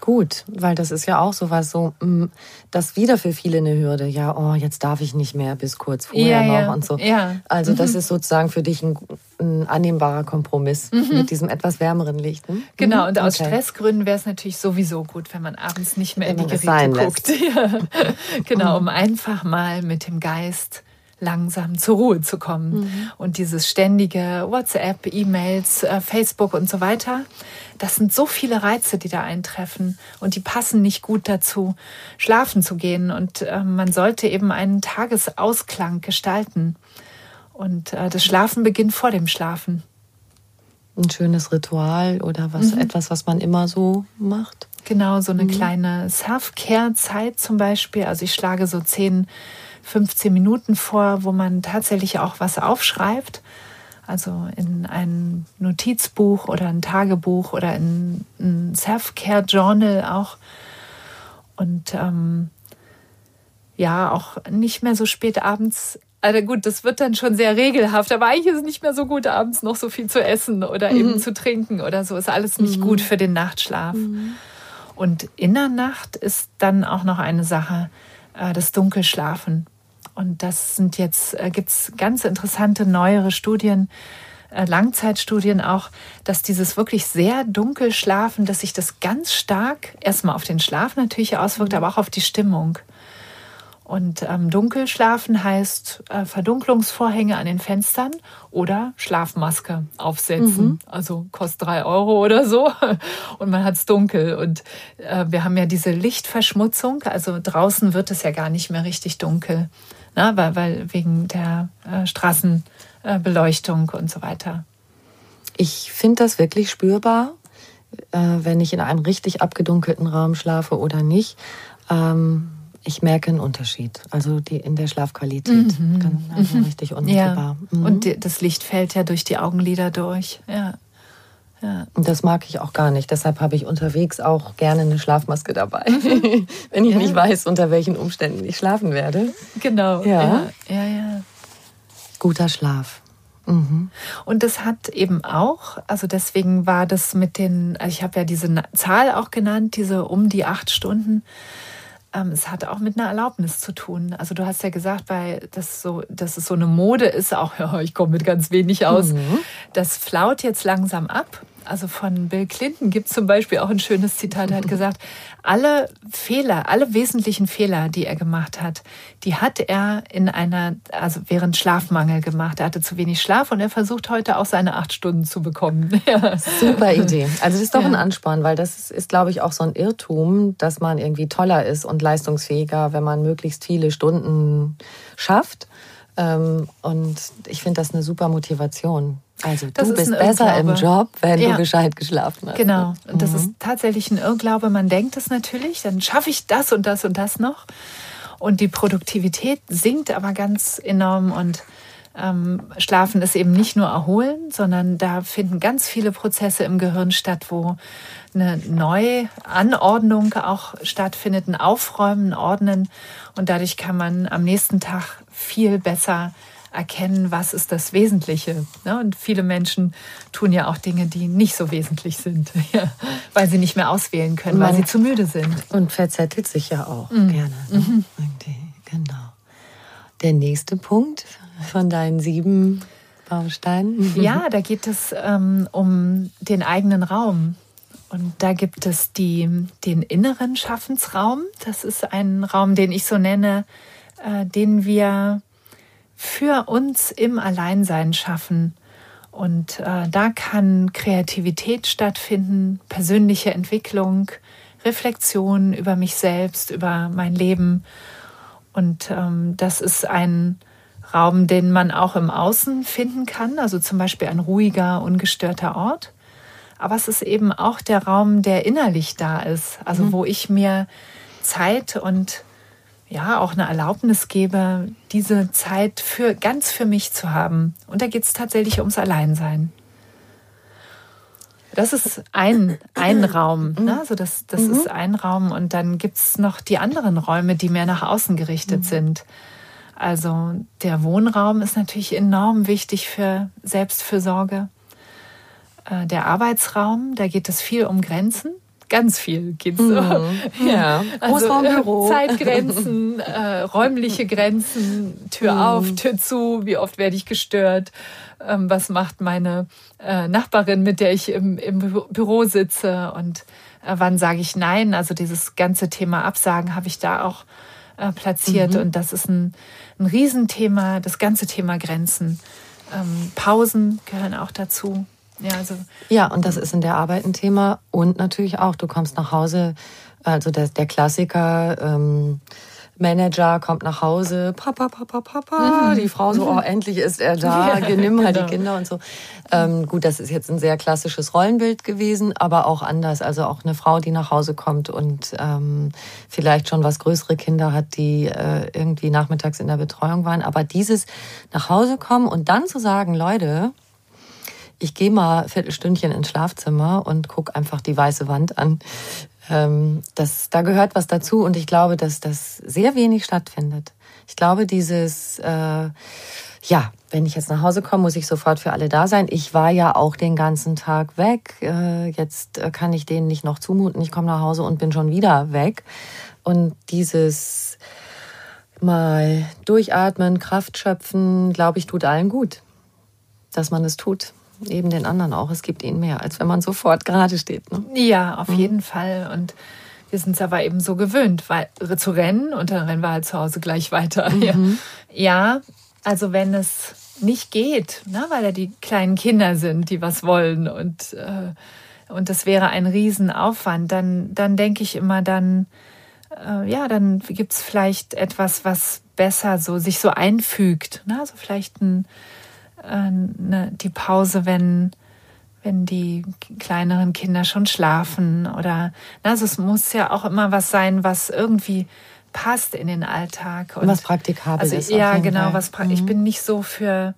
Gut, weil das ist ja auch sowas so, mm, das wieder für viele eine Hürde. Ja, oh, jetzt darf ich nicht mehr bis kurz vorher ja, noch ja. und so. Ja. Also das mhm. ist sozusagen für dich ein, ein annehmbarer Kompromiss mhm. mit diesem etwas wärmeren Licht. Hm? Genau, und aus okay. Stressgründen wäre es natürlich sowieso gut, wenn man abends nicht mehr in die Geräte guckt. Genau, mhm. um einfach mal mit dem Geist langsam zur Ruhe zu kommen. Mhm. Und dieses ständige WhatsApp, E-Mails, äh, Facebook und so weiter, das sind so viele Reize, die da eintreffen und die passen nicht gut dazu, schlafen zu gehen. Und äh, man sollte eben einen Tagesausklang gestalten. Und äh, das Schlafen beginnt vor dem Schlafen. Ein schönes Ritual oder was, mhm. etwas, was man immer so macht. Genau, so eine mhm. kleine Self-Care-Zeit zum Beispiel. Also ich schlage so zehn 15 Minuten vor, wo man tatsächlich auch was aufschreibt. Also in ein Notizbuch oder ein Tagebuch oder in ein Self-Care-Journal auch. Und ähm, ja, auch nicht mehr so spät abends. Also gut, das wird dann schon sehr regelhaft, aber eigentlich ist es nicht mehr so gut, abends noch so viel zu essen oder mhm. eben zu trinken oder so. Ist alles nicht mhm. gut für den Nachtschlaf. Mhm. Und in der Nacht ist dann auch noch eine Sache, äh, das Dunkelschlafen. Und das sind jetzt, äh, gibt es ganz interessante neuere Studien, äh, Langzeitstudien auch, dass dieses wirklich sehr dunkel Schlafen, dass sich das ganz stark erstmal auf den Schlaf natürlich auswirkt, aber auch auf die Stimmung. Und ähm, dunkel schlafen heißt äh, Verdunklungsvorhänge an den Fenstern oder Schlafmaske aufsetzen. Mhm. Also kostet drei Euro oder so und man hat's dunkel. Und äh, wir haben ja diese Lichtverschmutzung, also draußen wird es ja gar nicht mehr richtig dunkel ne? weil, weil wegen der äh, Straßenbeleuchtung und so weiter. Ich finde das wirklich spürbar, äh, wenn ich in einem richtig abgedunkelten Raum schlafe oder nicht. Ähm, ich merke einen Unterschied. Also die in der Schlafqualität. Mhm. Also richtig unmittelbar. Ja. Mhm. Und die, das Licht fällt ja durch die Augenlider durch. Ja. Ja. Und das mag ich auch gar nicht. Deshalb habe ich unterwegs auch gerne eine Schlafmaske dabei, wenn ich ja. nicht weiß, unter welchen Umständen ich schlafen werde. Genau. Ja, ja, ja. ja. Guter Schlaf. Mhm. Und das hat eben auch, also deswegen war das mit den, also ich habe ja diese Zahl auch genannt, diese um die acht Stunden. Ähm, es hat auch mit einer Erlaubnis zu tun. Also du hast ja gesagt, weil das so, dass es so eine Mode ist, auch ja, ich komme mit ganz wenig aus. Mhm. Das flaut jetzt langsam ab. Also von Bill Clinton gibt es zum Beispiel auch ein schönes Zitat. Er hat gesagt, alle Fehler, alle wesentlichen Fehler, die er gemacht hat, die hat er in einer, also während Schlafmangel gemacht. Er hatte zu wenig Schlaf und er versucht heute auch seine acht Stunden zu bekommen. Ja. Super Idee. Also das ist doch ja. ein Ansporn, weil das ist, ist, glaube ich, auch so ein Irrtum, dass man irgendwie toller ist und leistungsfähiger, wenn man möglichst viele Stunden schafft. Ähm, und ich finde das eine super Motivation. Also das du bist besser im Job, wenn ja. du gescheit geschlafen hast. Genau. Und das mhm. ist tatsächlich ein Irrglaube. Man denkt es natürlich, dann schaffe ich das und das und das noch. Und die Produktivität sinkt aber ganz enorm und ähm, Schlafen ist eben nicht nur erholen, sondern da finden ganz viele Prozesse im Gehirn statt, wo eine Neuanordnung auch stattfindet, ein Aufräumen, Ordnen. Und dadurch kann man am nächsten Tag viel besser erkennen, was ist das Wesentliche. Ne? Und viele Menschen tun ja auch Dinge, die nicht so wesentlich sind, weil sie nicht mehr auswählen können, Man weil sie zu müde sind. Und verzettelt sich ja auch mhm. gerne. Ne? Mhm. Genau. Der nächste Punkt von deinen sieben Bausteinen. Ja, da geht es ähm, um den eigenen Raum. Und da gibt es die, den inneren Schaffensraum. Das ist ein Raum, den ich so nenne, äh, den wir für uns im Alleinsein schaffen. Und äh, da kann Kreativität stattfinden, persönliche Entwicklung, Reflexion über mich selbst, über mein Leben. Und ähm, das ist ein Raum, den man auch im Außen finden kann, also zum Beispiel ein ruhiger, ungestörter Ort. Aber es ist eben auch der Raum, der innerlich da ist, also mhm. wo ich mir Zeit und ja auch eine Erlaubnis gebe, diese Zeit für ganz für mich zu haben. Und da geht es tatsächlich ums Alleinsein. Das ist ein, ein Raum. Ne? Also das, das mhm. ist ein Raum. Und dann gibt es noch die anderen Räume, die mehr nach außen gerichtet mhm. sind. Also der Wohnraum ist natürlich enorm wichtig für Selbstfürsorge. Äh, der Arbeitsraum, da geht es viel um Grenzen ganz viel geht so. Mhm. Ja, also, Großraumbüro. Zeitgrenzen, äh, räumliche Grenzen, Tür mhm. auf, Tür zu, wie oft werde ich gestört, ähm, was macht meine äh, Nachbarin, mit der ich im, im Büro sitze und äh, wann sage ich nein. Also dieses ganze Thema Absagen habe ich da auch äh, platziert mhm. und das ist ein, ein Riesenthema, das ganze Thema Grenzen. Ähm, Pausen gehören auch dazu. Ja, also ja, und das ist in der Arbeit ein Thema. Und natürlich auch, du kommst nach Hause, also der, der Klassiker, ähm, Manager kommt nach Hause, Papa, Papa, Papa, mhm. die Frau so, oh, endlich ist er da, ja, nimm mal genau. die Kinder und so. Ähm, gut, das ist jetzt ein sehr klassisches Rollenbild gewesen, aber auch anders. Also auch eine Frau, die nach Hause kommt und ähm, vielleicht schon was größere Kinder hat, die äh, irgendwie nachmittags in der Betreuung waren. Aber dieses nach Hause kommen und dann zu sagen, Leute, ich gehe mal Viertelstündchen ins Schlafzimmer und gucke einfach die weiße Wand an. Ähm, das, da gehört was dazu und ich glaube, dass das sehr wenig stattfindet. Ich glaube, dieses, äh, ja, wenn ich jetzt nach Hause komme, muss ich sofort für alle da sein. Ich war ja auch den ganzen Tag weg. Äh, jetzt äh, kann ich denen nicht noch zumuten. Ich komme nach Hause und bin schon wieder weg. Und dieses mal durchatmen, Kraft schöpfen, glaube ich, tut allen gut, dass man es tut eben den anderen auch. Es gibt ihnen mehr, als wenn man sofort gerade steht. Ne? Ja, auf mhm. jeden Fall. Und wir sind es aber eben so gewöhnt, weil, zu rennen und dann rennen wir halt zu Hause gleich weiter. Mhm. Ja. also wenn es nicht geht, ne, weil da die kleinen Kinder sind, die was wollen und, äh, und das wäre ein Riesenaufwand, dann, dann denke ich immer, dann, äh, ja, dann gibt es vielleicht etwas, was besser so sich so einfügt. Ne? Also vielleicht ein äh, ne, die Pause, wenn, wenn die kleineren Kinder schon schlafen oder also es muss ja auch immer was sein, was irgendwie passt in den Alltag und was praktikabel also, ist. Ja, genau, Fall. was mhm. ich bin nicht so für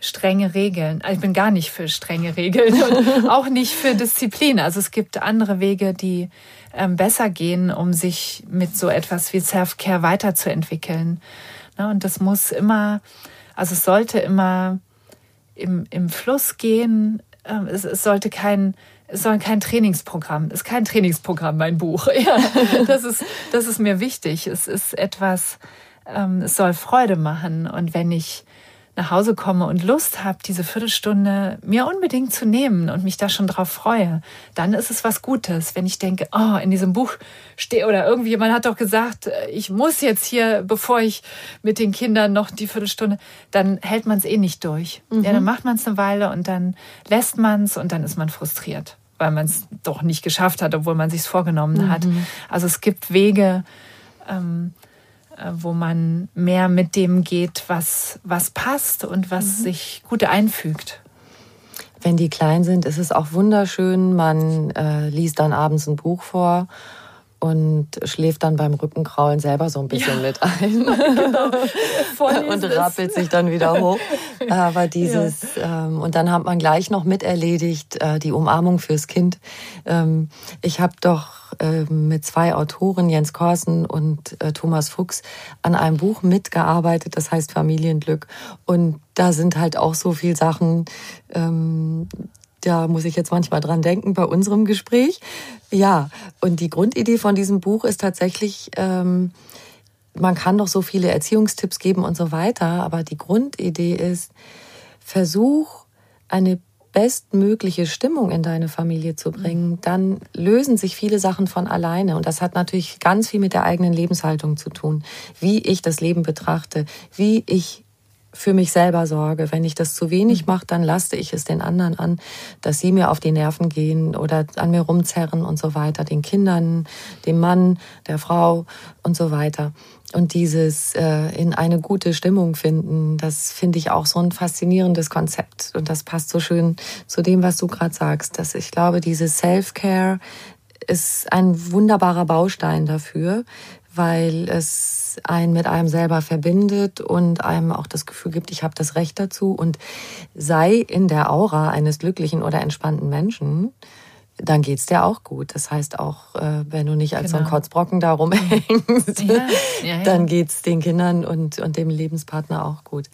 strenge Regeln. Also ich bin gar nicht für strenge Regeln und auch nicht für Disziplin. Also es gibt andere Wege, die ähm, besser gehen, um sich mit so etwas wie Self-Care weiterzuentwickeln. Ne, und das muss immer, also es sollte immer im, im Fluss gehen. Ähm, es, es sollte kein, es soll kein Trainingsprogramm, es ist kein Trainingsprogramm, mein Buch. Ja, das ist, das ist mir wichtig. Es ist etwas, ähm, es soll Freude machen. Und wenn ich nach Hause komme und Lust habe, diese Viertelstunde mir unbedingt zu nehmen und mich da schon drauf freue, dann ist es was Gutes. Wenn ich denke, oh, in diesem Buch stehe oder irgendjemand hat doch gesagt, äh, ich muss jetzt hier, bevor ich mit den Kindern noch die Viertelstunde, dann hält man es eh nicht durch. Mhm. Ja, dann macht man es eine Weile und dann lässt man es und dann ist man frustriert, weil man es doch nicht geschafft hat, obwohl man sich vorgenommen mhm. hat. Also es gibt Wege, ähm, äh, wo man mehr mit dem geht, was, was passt und was mhm. sich gut einfügt. Wenn die klein sind, ist es auch wunderschön. Man äh, liest dann abends ein Buch vor und schläft dann beim Rückenkraulen selber so ein bisschen ja. mit ein genau. und rappelt sich dann wieder hoch. Aber dieses ja. ähm, und dann hat man gleich noch miterledigt äh, die Umarmung fürs Kind. Ähm, ich habe doch äh, mit zwei Autoren Jens Korsen und äh, Thomas Fuchs an einem Buch mitgearbeitet, das heißt Familienglück und da sind halt auch so viel Sachen ähm, da muss ich jetzt manchmal dran denken bei unserem Gespräch. Ja, und die Grundidee von diesem Buch ist tatsächlich, ähm, man kann doch so viele Erziehungstipps geben und so weiter, aber die Grundidee ist, versuch eine bestmögliche Stimmung in deine Familie zu bringen, dann lösen sich viele Sachen von alleine. Und das hat natürlich ganz viel mit der eigenen Lebenshaltung zu tun. Wie ich das Leben betrachte, wie ich für mich selber sorge. Wenn ich das zu wenig mhm. mache, dann laste ich es den anderen an, dass sie mir auf die Nerven gehen oder an mir rumzerren und so weiter, den Kindern, dem Mann, der Frau und so weiter. Und dieses äh, in eine gute Stimmung finden, das finde ich auch so ein faszinierendes Konzept. Und das passt so schön zu dem, was du gerade sagst. Dass ich glaube, dieses Self-Care ist ein wunderbarer Baustein dafür, weil es einen mit einem selber verbindet und einem auch das Gefühl gibt, ich habe das Recht dazu und sei in der Aura eines glücklichen oder entspannten Menschen, dann geht's dir auch gut. Das heißt auch, äh, wenn du nicht als genau. so ein genau. Kotzbrocken da rumhängst, ja, ja, ja. dann geht's den Kindern und, und dem Lebenspartner auch gut.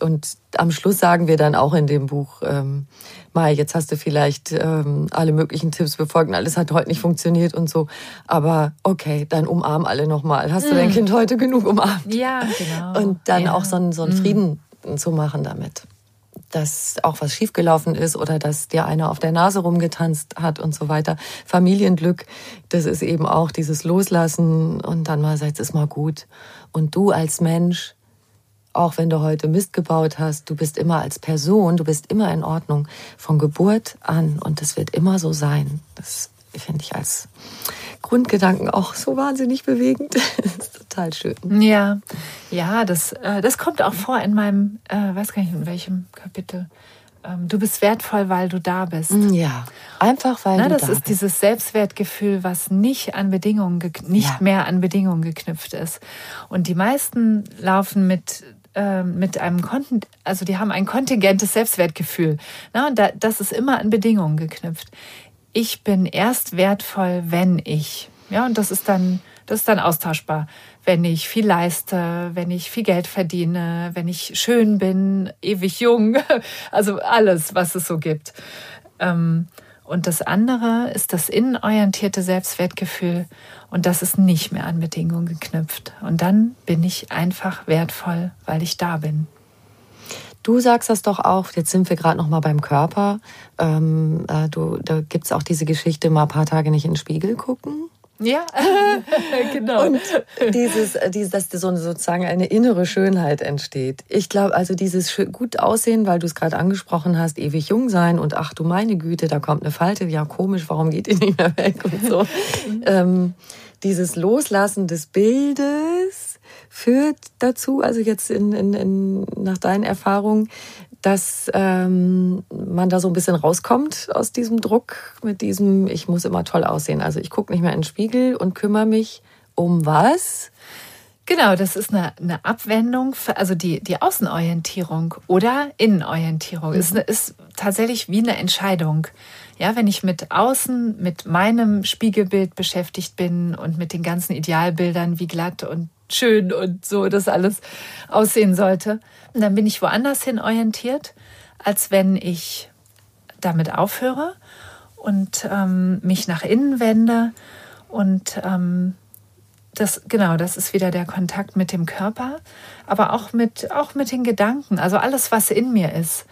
Und am Schluss sagen wir dann auch in dem Buch, ähm, Mai, jetzt hast du vielleicht ähm, alle möglichen Tipps befolgt und alles hat heute nicht funktioniert und so. Aber okay, dann umarm alle nochmal. Hast mm. du dein Kind heute genug umarmt? Ja, genau. Und dann auch so, einen, so einen mm. Frieden zu machen damit dass auch was schiefgelaufen ist oder dass dir einer auf der Nase rumgetanzt hat und so weiter. Familienglück, das ist eben auch dieses Loslassen und dann mal sagt, es ist mal gut. Und du als Mensch, auch wenn du heute Mist gebaut hast, du bist immer als Person, du bist immer in Ordnung von Geburt an und das wird immer so sein. Das finde ich als Grundgedanken auch so wahnsinnig bewegend. das ist total schön. Ja, ja, das, äh, das kommt auch vor in meinem, äh, weiß gar nicht in welchem Kapitel. Ähm, du bist wertvoll, weil du da bist. Mm, ja, einfach weil Na, du da bist. Das ist dieses Selbstwertgefühl, was nicht an Bedingungen, nicht ja. mehr an Bedingungen geknüpft ist. Und die meisten laufen mit äh, mit einem Konten, also die haben ein kontingentes Selbstwertgefühl. Na, und da, das ist immer an Bedingungen geknüpft ich bin erst wertvoll, wenn ich. Ja, und das ist dann, das ist dann austauschbar. Wenn ich viel leiste, wenn ich viel Geld verdiene, wenn ich schön bin, ewig jung, also alles, was es so gibt. Ähm, und das andere ist das innenorientierte Selbstwertgefühl. Und das ist nicht mehr an Bedingungen geknüpft. Und dann bin ich einfach wertvoll, weil ich da bin. Du sagst das doch auch, jetzt sind wir gerade noch mal beim Körper. Ähm, äh, du, da gibt es auch diese Geschichte, mal ein paar Tage nicht in den Spiegel gucken. Ja, genau. Und dieses, äh, dieses, dass so sozusagen eine innere Schönheit entsteht. Ich glaube, also dieses gut aussehen, weil du es gerade angesprochen hast, ewig jung sein und ach du meine Güte, da kommt eine Falte, ja komisch, warum geht die nicht mehr weg und so. ähm, dieses Loslassen des Bildes führt dazu, also jetzt in, in, in, nach deinen Erfahrungen, dass ähm, man da so ein bisschen rauskommt aus diesem Druck, mit diesem, ich muss immer toll aussehen. Also ich gucke nicht mehr in den Spiegel und kümmere mich um was? Genau, das ist eine, eine Abwendung, für, also die, die Außenorientierung oder Innenorientierung. Mhm. Ist, ist tatsächlich wie eine Entscheidung. Ja, wenn ich mit außen, mit meinem Spiegelbild beschäftigt bin und mit den ganzen Idealbildern, wie glatt und schön und so das alles aussehen sollte, dann bin ich woanders hin orientiert, als wenn ich damit aufhöre und ähm, mich nach innen wende und ähm, das, genau, das ist wieder der Kontakt mit dem Körper, aber auch mit, auch mit den Gedanken, also alles, was in mir ist.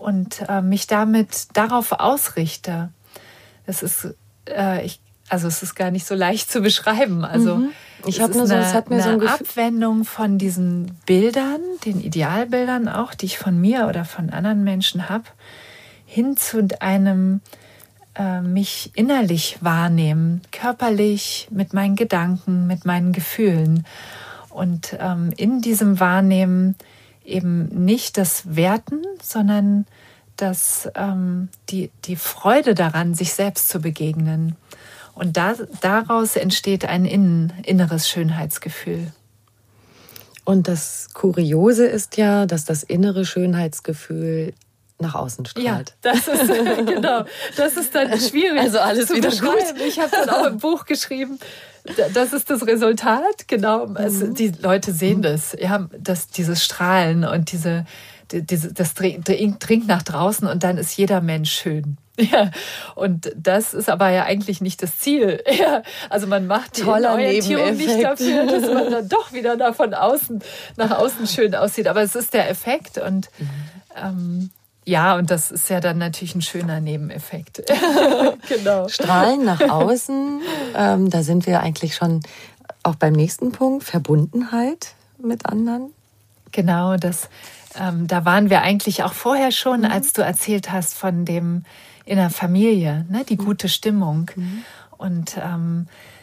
Und äh, mich damit darauf ausrichte. Das ist, äh, ich, also es ist gar nicht so leicht zu beschreiben. Also mhm. ich habe nur so, es hat mir so eine Abwendung von diesen Bildern, den Idealbildern auch, die ich von mir oder von anderen Menschen habe, hin zu einem äh, mich innerlich wahrnehmen, körperlich, mit meinen Gedanken, mit meinen Gefühlen. Und ähm, in diesem Wahrnehmen eben nicht das Werten, sondern das, ähm, die, die Freude daran, sich selbst zu begegnen. Und da, daraus entsteht ein innen, inneres Schönheitsgefühl. Und das Kuriose ist ja, dass das innere Schönheitsgefühl nach außen strahlt. Ja, das ist genau. Das ist dann schwierig. Also alles zu wieder gut. Ich habe dann auch im Buch geschrieben. Das ist das Resultat, genau. Also die Leute sehen mhm. das, ja, das, dieses Strahlen und diese, diese, das dringt nach draußen und dann ist jeder Mensch schön. Ja, und das ist aber ja eigentlich nicht das Ziel. Ja, also man macht die Toller Orientierung nicht dafür, dass man dann doch wieder da von außen nach außen schön aussieht. Aber es ist der Effekt und mhm. ähm, ja, und das ist ja dann natürlich ein schöner Nebeneffekt. genau. Strahlen nach außen, ähm, da sind wir eigentlich schon auch beim nächsten Punkt, Verbundenheit mit anderen. Genau, das, ähm, da waren wir eigentlich auch vorher schon, mhm. als du erzählt hast von dem in der Familie, ne, die gute Stimmung. Mhm. Und ähm, äh,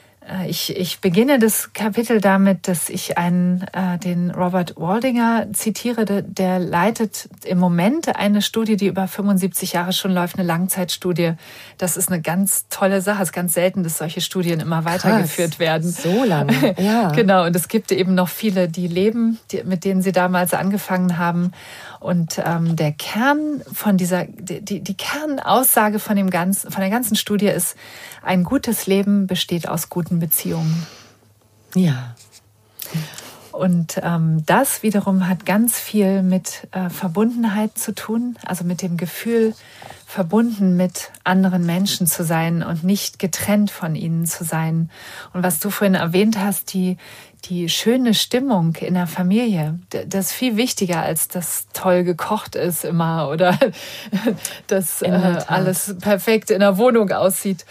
ich, ich beginne das Kapitel damit, dass ich einen, äh, den Robert Waldinger zitiere, der, der leitet im Moment eine Studie, die über 75 Jahre schon läuft, eine Langzeitstudie. Das ist eine ganz tolle Sache. Es ist ganz selten, dass solche Studien immer weitergeführt Krass. werden. So lange, ja. genau, und es gibt eben noch viele, die leben, die, mit denen sie damals angefangen haben. Und ähm, der Kern von dieser, die, die Kernaussage von dem ganzen, von der ganzen Studie ist, ein gutes Leben besteht aus guten Beziehungen. Ja. Und ähm, das wiederum hat ganz viel mit äh, Verbundenheit zu tun, also mit dem Gefühl, verbunden mit anderen Menschen zu sein und nicht getrennt von ihnen zu sein. Und was du vorhin erwähnt hast, die, die schöne Stimmung in der Familie, das ist viel wichtiger, als das toll gekocht ist immer oder dass äh, alles perfekt in der Wohnung aussieht.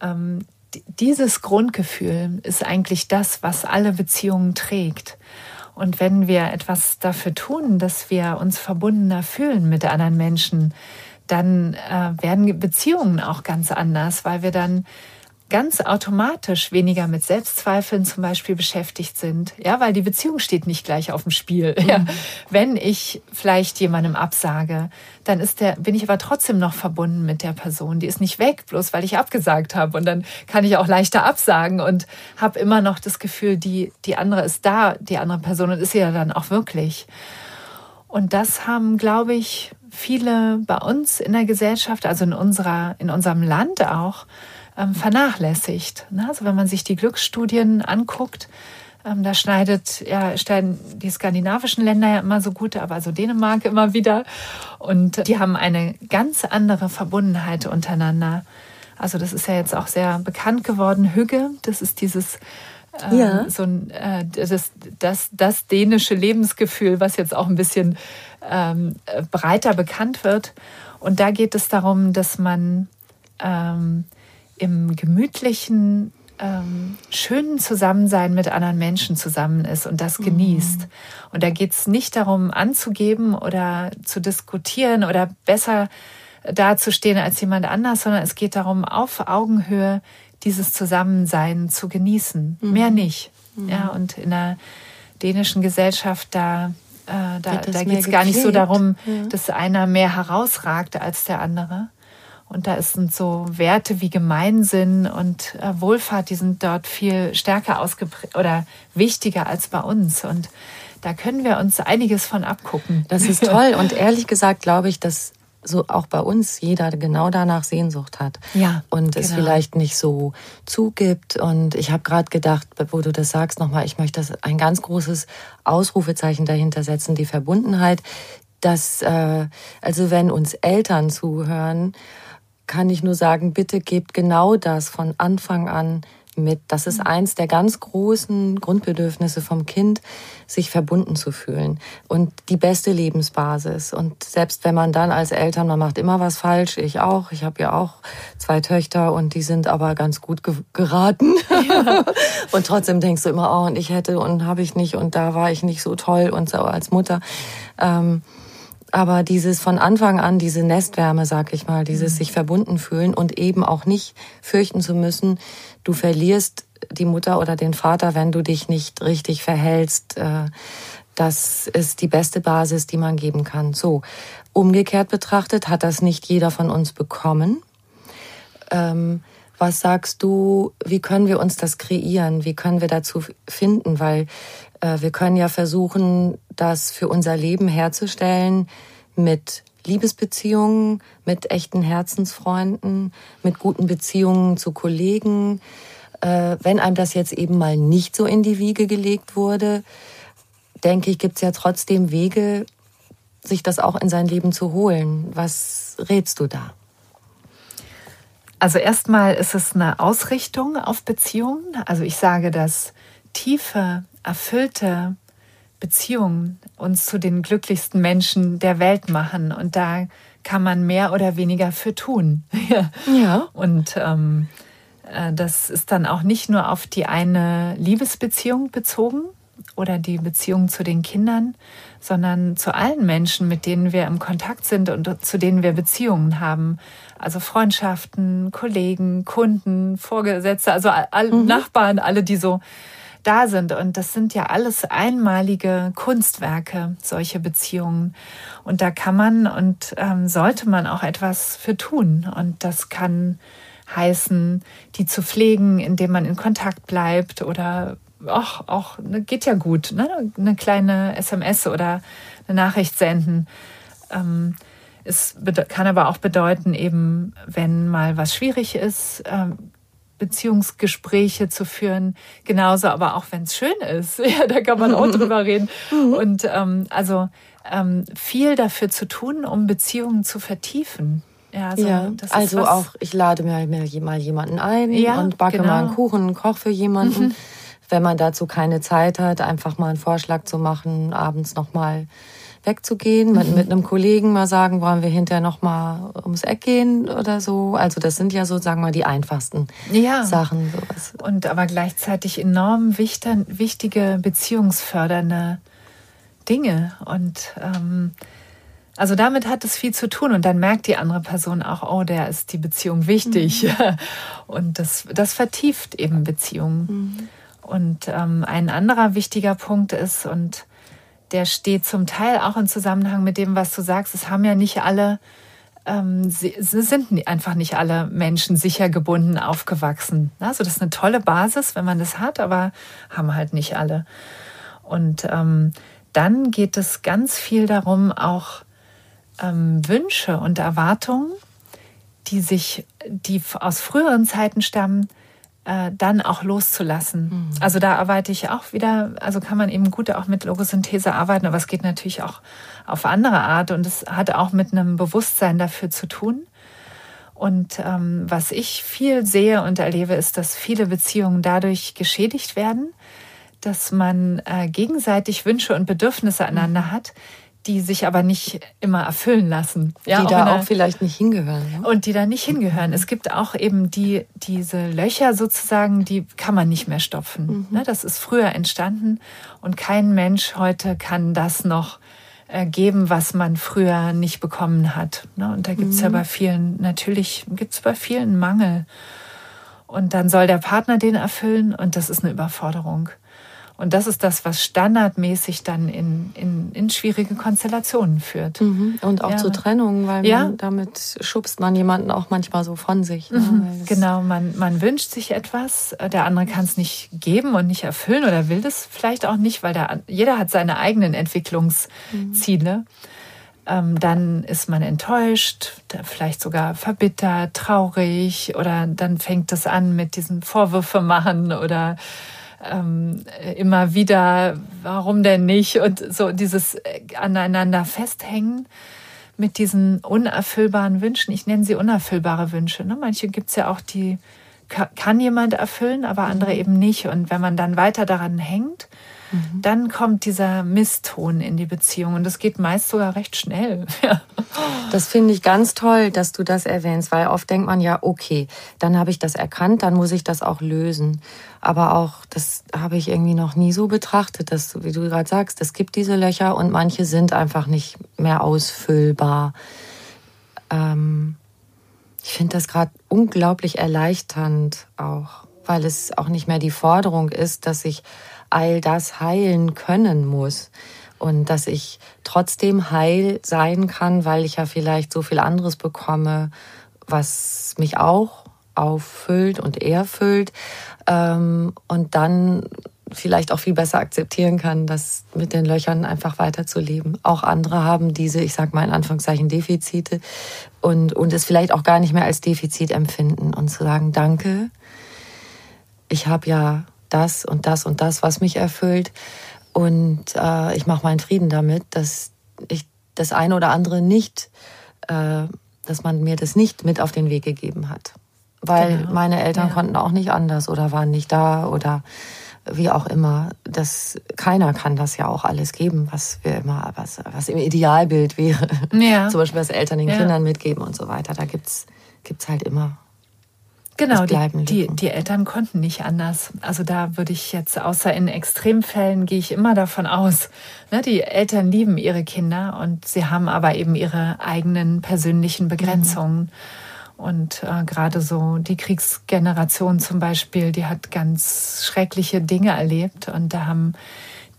Ähm, dieses Grundgefühl ist eigentlich das, was alle Beziehungen trägt. Und wenn wir etwas dafür tun, dass wir uns verbundener fühlen mit anderen Menschen, dann äh, werden Beziehungen auch ganz anders, weil wir dann ganz automatisch weniger mit Selbstzweifeln zum Beispiel beschäftigt sind. Ja, weil die Beziehung steht nicht gleich auf dem Spiel. Mhm. Ja, wenn ich vielleicht jemandem absage, dann ist der, bin ich aber trotzdem noch verbunden mit der Person. Die ist nicht weg, bloß weil ich abgesagt habe. Und dann kann ich auch leichter absagen und habe immer noch das Gefühl, die, die andere ist da, die andere Person und ist sie ja dann auch wirklich. Und das haben, glaube ich, viele bei uns in der Gesellschaft, also in unserer, in unserem Land auch, ähm, vernachlässigt. Ne? Also wenn man sich die Glücksstudien anguckt, ähm, da schneidet, ja, stellen die skandinavischen Länder ja immer so gut, aber also Dänemark immer wieder. Und die haben eine ganz andere Verbundenheit untereinander. Also das ist ja jetzt auch sehr bekannt geworden. Hügge, das ist dieses ähm, ja. so ein, äh, das, das, das dänische Lebensgefühl, was jetzt auch ein bisschen ähm, breiter bekannt wird. Und da geht es darum, dass man ähm, im gemütlichen, ähm, schönen Zusammensein mit anderen Menschen zusammen ist und das genießt. Mhm. Und da geht es nicht darum, anzugeben oder zu diskutieren oder besser dazustehen als jemand anders, sondern es geht darum, auf Augenhöhe dieses Zusammensein zu genießen. Mhm. Mehr nicht. Mhm. Ja, und in der dänischen Gesellschaft, da Äh, da da geht es gar nicht so darum, ja. dass einer mehr herausragt als der andere. Und da sind so Werte wie Gemeinsinn und äh, Wohlfahrt, die sind dort viel stärker ausgeprägt oder wichtiger als bei uns. Und da können wir uns einiges von abgucken. Das ist toll. Und ehrlich gesagt glaube ich, dass so auch bei uns jeder genau danach Sehnsucht hat ja, und es genau. vielleicht nicht so zugibt. Und ich habe gerade gedacht, wo du das sagst, nochmal, ich möchte das ein ganz großes Ausrufezeichen dahinter setzen, die Verbundenheit, dass äh, also wenn uns Eltern zuhören, kann ich nur sagen, bitte gebt genau das von Anfang an mit. Das ist eins der ganz großen Grundbedürfnisse vom Kind, sich verbunden zu fühlen und die beste Lebensbasis. Und selbst wenn man dann als Eltern, man macht immer was falsch, ich auch, ich habe ja auch zwei Töchter und die sind aber ganz gut ge geraten. Ja. und trotzdem denkst du immer, oh, und ich hätte und habe ich nicht und da war ich nicht so toll und so als Mutter. Ähm, aber dieses von Anfang an, diese Nestwärme, sag ich mal, dieses mhm. sich verbunden fühlen und eben auch nicht fürchten zu müssen, du verlierst die Mutter oder den Vater, wenn du dich nicht richtig verhältst. Äh, das ist die beste Basis, die man geben kann. So, umgekehrt betrachtet hat das nicht jeder von uns bekommen. Ähm, was sagst du, wie können wir uns das kreieren? Wie können wir dazu finden? Weil wir können ja versuchen, das für unser Leben herzustellen mit Liebesbeziehungen, mit echten Herzensfreunden, mit guten Beziehungen zu Kollegen. Äh, wenn einem das jetzt eben mal nicht so in die Wiege gelegt wurde, denke ich, gibt es ja trotzdem Wege, sich das auch in sein Leben zu holen. Was rätst du da? Also erstmal ist es eine Ausrichtung auf Beziehungen. Also ich sage, dass tiefe, erfüllte Beziehungen uns zu den glücklichsten Menschen der Welt machen. Und da kann man mehr oder weniger für tun. ja. Und ähm, äh, das ist dann auch nicht nur auf die eine Liebesbeziehung bezogen oder die Beziehung zu den Kindern, sondern zu allen Menschen, mit denen wir im Kontakt sind und zu denen wir Beziehungen haben. Also Freundschaften, Kollegen, Kunden, Vorgesetzte, also alle mhm. Nachbarn, alle, die so da sind. Und das sind ja alles einmalige Kunstwerke, solche Beziehungen. Und da kann man und ähm, sollte man auch etwas für tun. Und das kann heißen, die zu pflegen, indem man in Kontakt bleibt oder auch, auch ne, geht ja gut, ne? eine kleine SMS oder eine Nachricht senden. Ähm, es kann aber auch bedeuten, eben, wenn mal was schwierig ist, ähm, Beziehungsgespräche zu führen, genauso aber auch wenn es schön ist. Ja, da kann man auch drüber reden. Mhm. Und ähm, also ähm, viel dafür zu tun, um Beziehungen zu vertiefen. Ja, also, ja, also auch, ich lade mir mal jemanden ein ja, und backe genau. mal einen Kuchen, koche für jemanden. Mhm. Wenn man dazu keine Zeit hat, einfach mal einen Vorschlag zu machen, abends nochmal wegzugehen, mhm. mit, mit einem Kollegen mal sagen, wollen wir hinterher noch mal ums Eck gehen oder so. Also das sind ja so, sagen wir mal, die einfachsten ja. Sachen. Sowas. Und aber gleichzeitig enorm wichtige beziehungsfördernde Dinge. Und ähm, also damit hat es viel zu tun und dann merkt die andere Person auch, oh, der ist die Beziehung wichtig. Mhm. Und das, das vertieft eben Beziehungen. Mhm. Und ähm, ein anderer wichtiger Punkt ist, und der steht zum Teil auch im Zusammenhang mit dem, was du sagst. Es haben ja nicht alle, ähm, sie, sind einfach nicht alle Menschen sicher gebunden aufgewachsen. Also das ist eine tolle Basis, wenn man das hat, aber haben halt nicht alle. Und ähm, dann geht es ganz viel darum, auch ähm, Wünsche und Erwartungen, die sich, die aus früheren Zeiten stammen, äh, dann auch loszulassen. Mhm. Also da arbeite ich auch wieder, also kann man eben gut auch mit Logosynthese arbeiten, aber es geht natürlich auch auf andere Art und es hat auch mit einem Bewusstsein dafür zu tun. Und ähm, was ich viel sehe und erlebe, ist, dass viele Beziehungen dadurch geschädigt werden, dass man äh, gegenseitig Wünsche und Bedürfnisse aneinander mhm. hat, die sich aber nicht immer erfüllen lassen. Ja, die auch da auch vielleicht nicht hingehören. Ne? Und die da nicht hingehören. Mhm. Es gibt auch eben die, diese Löcher sozusagen, die kann man nicht mehr stopfen. Mhm. Ne, das ist früher entstanden und kein Mensch heute kann das noch äh, geben, was man früher nicht bekommen hat. Ne, und da gibt es mhm. ja bei vielen, natürlich gibt es bei vielen Mangel. Und dann soll der Partner den erfüllen und das ist eine Überforderung. Und das ist das, was standardmäßig dann in, in, in schwierige Konstellationen führt. Mhm. Und auch ja. zur Trennung, weil ja. man, damit schubst man jemanden auch manchmal so von sich. Ne? Mhm. Genau, man, man wünscht sich etwas, der andere kann es nicht geben und nicht erfüllen oder will das vielleicht auch nicht, weil der, jeder hat seine eigenen Entwicklungsziele. Mhm. Ähm, dann ist man enttäuscht, vielleicht sogar verbittert, traurig oder dann fängt es an mit diesen Vorwürfe machen oder ähm, immer wieder, warum denn nicht? Und so dieses äh, aneinander festhängen mit diesen unerfüllbaren Wünschen. Ich nenne sie unerfüllbare Wünsche. Ne? Manche gibt es ja auch, die kann jemand erfüllen, aber andere mhm. eben nicht. Und wenn man dann weiter daran hängt, Mhm. Dann kommt dieser Misston in die Beziehung und das geht meist sogar recht schnell. Das finde ich ganz toll, dass du das erwähnst, weil oft denkt man ja, okay, dann habe ich das erkannt, dann muss ich das auch lösen. Aber auch, das habe ich irgendwie noch nie so betrachtet, dass, wie du gerade sagst, es gibt diese Löcher und manche sind einfach nicht mehr ausfüllbar. Ähm, ich finde das gerade unglaublich erleichternd auch, weil es auch nicht mehr die Forderung ist, dass ich all das heilen können muss. Und dass ich trotzdem heil sein kann, weil ich ja vielleicht so viel anderes bekomme, was mich auch auffüllt und erfüllt. Ähm, und dann vielleicht auch viel besser akzeptieren kann, das mit den Löchern einfach weiterzuleben. Auch andere haben diese, ich sag mal in Anführungszeichen, Defizite und, und es vielleicht auch gar nicht mehr als Defizit empfinden und zu sagen, danke, ich habe ja das und das und das, was mich erfüllt. Und äh, ich mache meinen Frieden damit, dass ich das eine oder andere nicht, äh, dass man mir das nicht mit auf den Weg gegeben hat. Weil genau. meine Eltern ja. konnten auch nicht anders oder waren nicht da oder wie auch immer. Das, keiner kann das ja auch alles geben, was wir immer, was, was im Idealbild wäre. Ja. Zum Beispiel, was Eltern den ja. Kindern mitgeben und so weiter. Da gibt's, gibt's halt immer Genau, die, die, die, Eltern konnten nicht anders. Also da würde ich jetzt, außer in Extremfällen, gehe ich immer davon aus, ne, die Eltern lieben ihre Kinder und sie haben aber eben ihre eigenen persönlichen Begrenzungen. Mhm. Und äh, gerade so die Kriegsgeneration zum Beispiel, die hat ganz schreckliche Dinge erlebt und da haben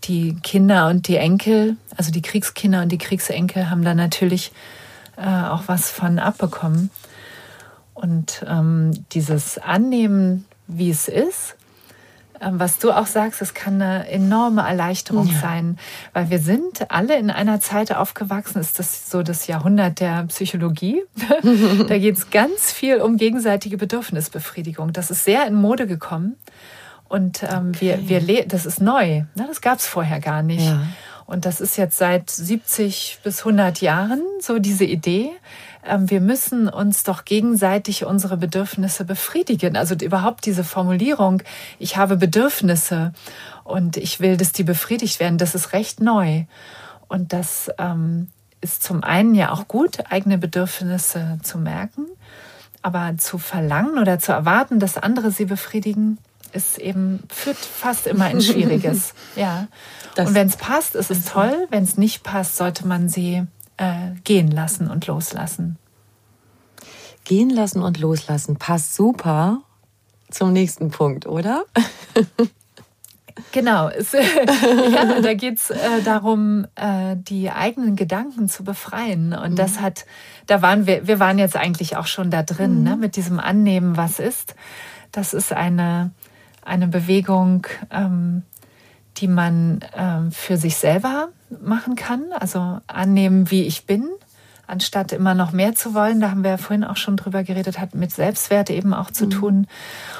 die Kinder und die Enkel, also die Kriegskinder und die Kriegsenkel, haben da natürlich äh, auch was von abbekommen. Und ähm, dieses Annehmen, wie es ist, ähm, was du auch sagst, es kann eine enorme Erleichterung ja. sein, weil wir sind alle in einer Zeit aufgewachsen, ist das so das Jahrhundert der Psychologie. da geht es ganz viel um gegenseitige Bedürfnisbefriedigung. Das ist sehr in Mode gekommen. Und ähm, okay. wir, wir das ist neu. Ne? Das gab es vorher gar nicht. Ja. Und das ist jetzt seit 70 bis 100 Jahren so diese Idee, wir müssen uns doch gegenseitig unsere Bedürfnisse befriedigen. Also überhaupt diese Formulierung, ich habe Bedürfnisse und ich will, dass die befriedigt werden, das ist recht neu. Und das ähm, ist zum einen ja auch gut, eigene Bedürfnisse zu merken, aber zu verlangen oder zu erwarten, dass andere sie befriedigen, ist eben, führt fast immer in Schwieriges. ja. Das und wenn es passt, ist es toll. Wenn es nicht passt, sollte man sie äh, gehen lassen und loslassen. Gehen lassen und loslassen passt super zum nächsten Punkt, oder? Genau, es, ja, da geht es äh, darum, äh, die eigenen Gedanken zu befreien. Und mhm. das hat, da waren wir, wir waren jetzt eigentlich auch schon da drin, mhm. ne, mit diesem Annehmen, was ist. Das ist eine, eine Bewegung, ähm, die man ähm, für sich selber machen kann. Also annehmen, wie ich bin, anstatt immer noch mehr zu wollen. Da haben wir ja vorhin auch schon drüber geredet, hat mit Selbstwert eben auch zu mhm. tun.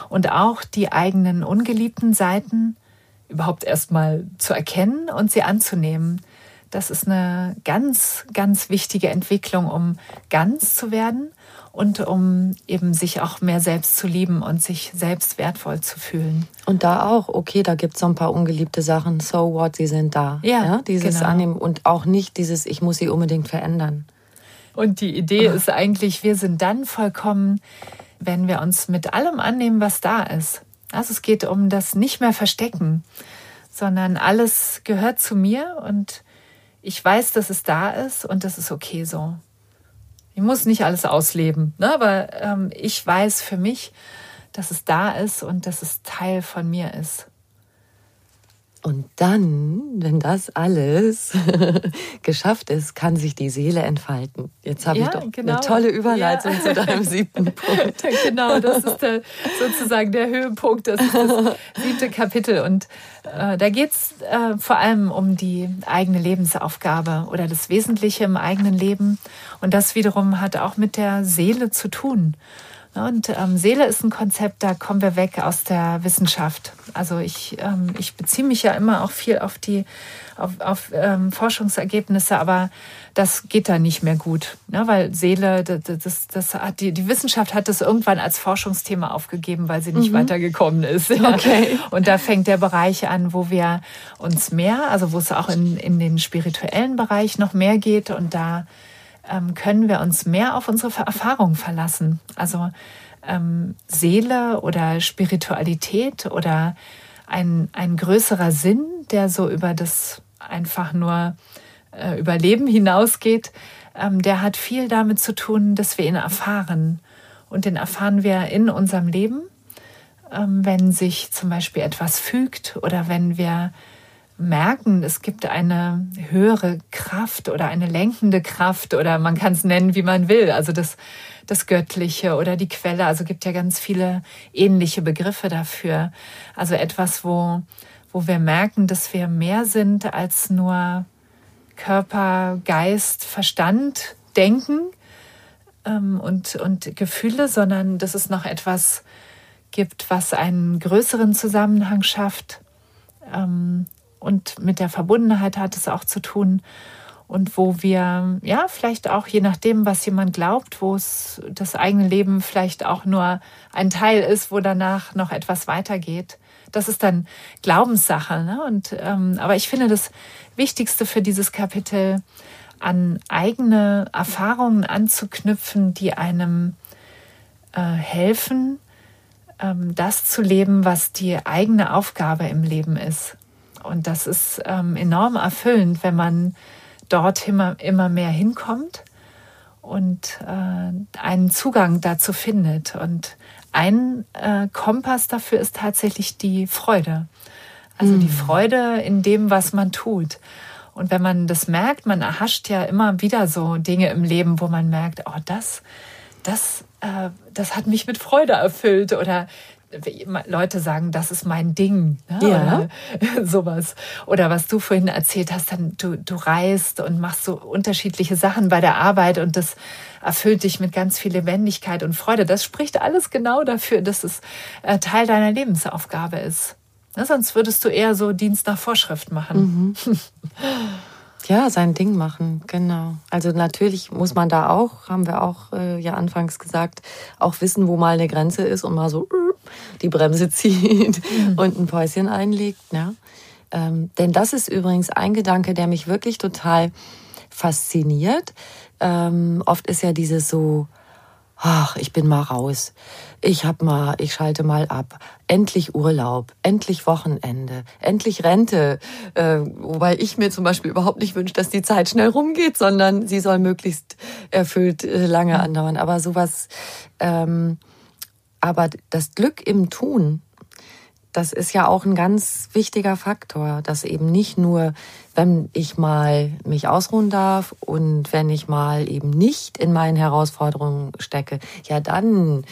Und auch die eigenen ungeliebten Seiten überhaupt erstmal zu erkennen und sie anzunehmen. Das ist eine ganz, ganz wichtige Entwicklung, um ganz zu werden und um eben sich auch mehr selbst zu lieben und sich selbst wertvoll zu fühlen. Und da auch, okay, da gibt es so ein paar ungeliebte Sachen, so what, sie sind da. Ja, ja dieses genau. Annehmen und auch nicht dieses, ich muss sie unbedingt verändern. Und die Idee ist eigentlich, wir sind dann vollkommen, wenn wir uns mit allem annehmen, was da ist. Also es geht um das nicht mehr verstecken, sondern alles gehört zu mir und ich weiß, dass es da ist und das ist okay so. Ich muss nicht alles ausleben, ne? aber ähm, ich weiß für mich, dass es da ist und dass es Teil von mir ist. Und dann, wenn das alles geschafft ist, kann sich die Seele entfalten. Jetzt habe ja, ich doch genau. eine tolle Überleitung ja. zu deinem siebten Punkt. genau, das ist der, sozusagen der Höhepunkt. Das ist das siebte Kapitel. Und äh, da geht es äh, vor allem um die eigene Lebensaufgabe oder das Wesentliche im eigenen Leben. Und das wiederum hat auch mit der Seele zu tun. Und ähm, Seele ist ein Konzept, da kommen wir weg aus der Wissenschaft. Also ich, ähm, ich beziehe mich ja immer auch viel auf die auf, auf ähm, Forschungsergebnisse, aber das geht da nicht mehr gut, ne? weil Seele, das, das, das hat die, die Wissenschaft hat das irgendwann als Forschungsthema aufgegeben, weil sie nicht mhm. weitergekommen ist. Okay. Und da fängt der Bereich an, wo wir uns mehr, also wo es auch in, in den spirituellen Bereich noch mehr geht und da ähm, können wir uns mehr auf unsere Erfahrung verlassen. Also ähm, Seele oder Spiritualität oder ein, ein größerer Sinn, der so über das einfach nur äh, Überleben hinausgeht, ähm, der hat viel damit zu tun, dass wir ihn erfahren. Und den erfahren wir in unserem Leben, ähm, wenn sich zum Beispiel etwas fügt oder wenn wir merken, es gibt eine höhere Kraft oder eine lenkende Kraft oder man kann es nennen, wie man will. Also das, das Göttliche oder die Quelle. Also gibt ja ganz viele ähnliche Begriffe dafür. Also etwas, wo, wo wir merken, dass wir mehr sind als nur Körper, Geist, Verstand, Denken ähm, und, und Gefühle, sondern dass es noch etwas gibt, was einen größeren Zusammenhang schafft. Ähm, und mit der Verbundenheit hat es auch zu tun. Und wo wir, ja, vielleicht auch je nachdem, was jemand glaubt, wo es das eigene Leben vielleicht auch nur ein Teil ist, wo danach noch etwas weitergeht. Das ist dann Glaubenssache. Ne? Und, ähm, aber ich finde das Wichtigste für dieses Kapitel, an eigene Erfahrungen anzuknüpfen, die einem äh, helfen, ähm, das zu leben, was die eigene Aufgabe im Leben ist. Und das ist ähm, enorm erfüllend, wenn man dort immer, immer mehr hinkommt und äh, einen Zugang dazu findet. Und ein äh, Kompass dafür ist tatsächlich die Freude. Also mhm. die Freude in dem, was man tut. Und wenn man das merkt, man erhascht ja immer wieder so Dinge im Leben, wo man merkt, oh, das, das, äh, das hat mich mit Freude erfüllt oder Leute sagen, das ist mein Ding. Ne? Ja. Oder sowas. Oder was du vorhin erzählt hast, dann du, du reist und machst so unterschiedliche Sachen bei der Arbeit und das erfüllt dich mit ganz viel Lebendigkeit und Freude. Das spricht alles genau dafür, dass es äh, Teil deiner Lebensaufgabe ist. Ne? Sonst würdest du eher so Dienst nach Vorschrift machen. Mhm. Ja, sein Ding machen, genau. Also natürlich muss man da auch, haben wir auch äh, ja anfangs gesagt, auch wissen, wo mal eine Grenze ist und mal so äh, die Bremse zieht mhm. und ein Päuschen einlegt. Ja? Ähm, denn das ist übrigens ein Gedanke, der mich wirklich total fasziniert. Ähm, oft ist ja dieses so, ach, ich bin mal raus. Ich hab mal, ich schalte mal ab. Endlich Urlaub, endlich Wochenende, endlich Rente. Äh, wobei ich mir zum Beispiel überhaupt nicht wünsche, dass die Zeit schnell rumgeht, sondern sie soll möglichst erfüllt äh, lange andauern. Aber sowas, ähm, aber das Glück im Tun, das ist ja auch ein ganz wichtiger Faktor, dass eben nicht nur, wenn ich mal mich ausruhen darf und wenn ich mal eben nicht in meinen Herausforderungen stecke, ja dann,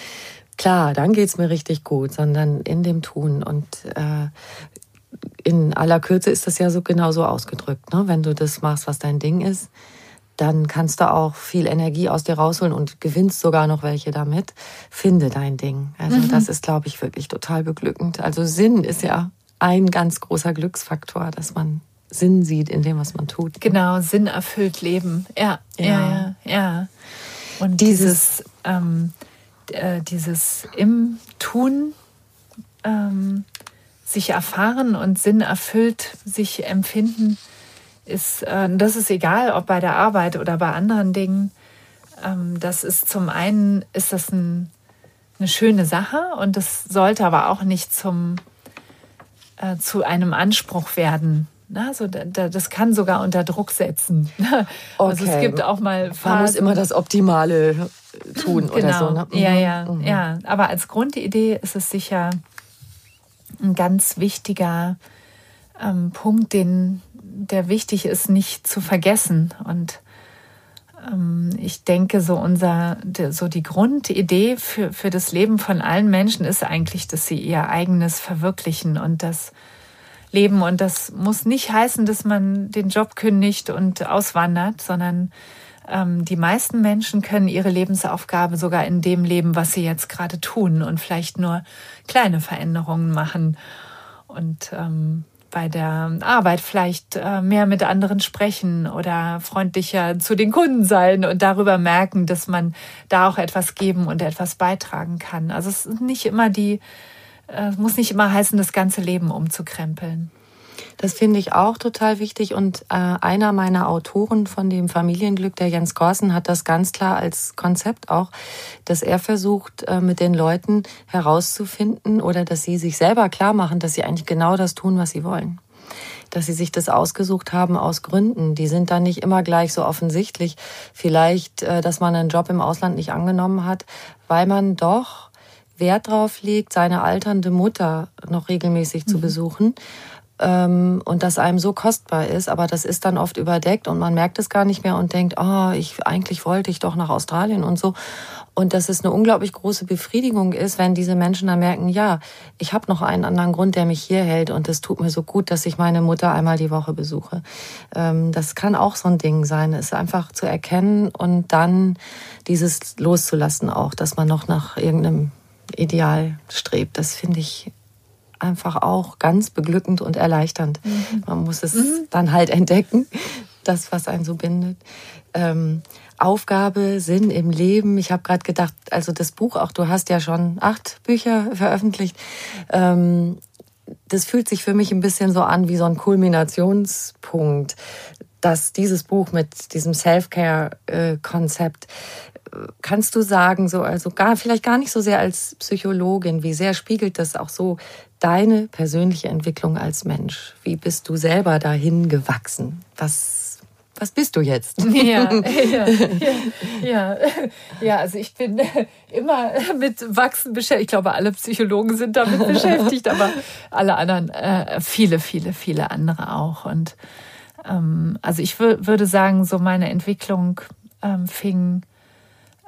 klar, dann geht's mir richtig gut, sondern in dem Tun. Und äh, in aller Kürze ist das ja so genauso ausgedrückt, ne? wenn du das machst, was dein Ding ist dann kannst du auch viel Energie aus dir rausholen und gewinnst sogar noch welche damit. Finde dein Ding. Also mhm. das ist, glaube ich, wirklich total beglückend. Also Sinn ist ja ein ganz großer Glücksfaktor, dass man Sinn sieht in dem, was man tut. Genau, Sinn erfüllt Leben. Ja, ja, ja. ja, ja. Und dieses, dieses, ähm, äh, dieses im Tun ähm, sich erfahren und Sinn erfüllt sich empfinden, ist, äh, das ist egal, ob bei der Arbeit oder bei anderen Dingen. Ähm, das ist zum einen ist das ein, eine schöne Sache und das sollte aber auch nicht zum äh, zu einem Anspruch werden. Also das kann sogar unter Druck setzen. Okay. Also es gibt auch mal Phasen. Man muss immer das Optimale tun genau. oder so. Ne? Mhm. Ja, ja, mhm. ja. Aber als Grundidee ist es sicher ein ganz wichtiger ähm, Punkt, den, der wichtig ist, nicht zu vergessen. Und ähm, ich denke, so unser, so die Grundidee für, für das Leben von allen Menschen ist eigentlich, dass sie ihr eigenes verwirklichen und das Leben. Und das muss nicht heißen, dass man den Job kündigt und auswandert, sondern ähm, die meisten Menschen können ihre Lebensaufgabe sogar in dem leben, was sie jetzt gerade tun und vielleicht nur kleine Veränderungen machen. Und ähm, bei der Arbeit vielleicht äh, mehr mit anderen sprechen oder freundlicher zu den Kunden sein und darüber merken, dass man da auch etwas geben und etwas beitragen kann. Also es ist nicht immer die, äh, muss nicht immer heißen, das ganze Leben umzukrempeln. Das finde ich auch total wichtig. Und äh, einer meiner Autoren von dem Familienglück, der Jens Korsen, hat das ganz klar als Konzept auch, dass er versucht, äh, mit den Leuten herauszufinden oder dass sie sich selber klar machen, dass sie eigentlich genau das tun, was sie wollen dass sie sich das ausgesucht haben aus Gründen. Die sind dann nicht immer gleich so offensichtlich. Vielleicht, äh, dass man einen Job im Ausland nicht angenommen hat, weil man doch Wert drauf legt, seine alternde Mutter noch regelmäßig mhm. zu besuchen ähm, und das einem so kostbar ist, aber das ist dann oft überdeckt und man merkt es gar nicht mehr und denkt, oh, ich eigentlich wollte ich doch nach Australien und so. Und dass es eine unglaublich große Befriedigung ist, wenn diese Menschen dann merken, ja, ich habe noch einen anderen Grund, der mich hier hält und es tut mir so gut, dass ich meine Mutter einmal die Woche besuche. Ähm, das kann auch so ein Ding sein, es einfach zu erkennen und dann dieses loszulassen auch, dass man noch nach irgendeinem Ideal strebt. Das finde ich einfach auch ganz beglückend und erleichternd. Mhm. Man muss es mhm. dann halt entdecken, das, was einen so bindet. Ähm, Aufgabe, Sinn im Leben. Ich habe gerade gedacht, also das Buch, auch du hast ja schon acht Bücher veröffentlicht. Ähm, das fühlt sich für mich ein bisschen so an wie so ein Kulminationspunkt, dass dieses Buch mit diesem Self-Care-Konzept kannst du sagen, so, also gar, vielleicht gar nicht so sehr als Psychologin, wie sehr spiegelt das auch so deine persönliche Entwicklung als Mensch? Wie bist du selber dahin gewachsen? Was, was bist du jetzt? Ja, ja, ja, ja, also ich bin immer mit Wachsen beschäftigt. Ich glaube, alle Psychologen sind damit beschäftigt, aber alle anderen, äh, viele, viele, viele andere auch. Und ähm, also ich würde sagen, so meine Entwicklung ähm, fing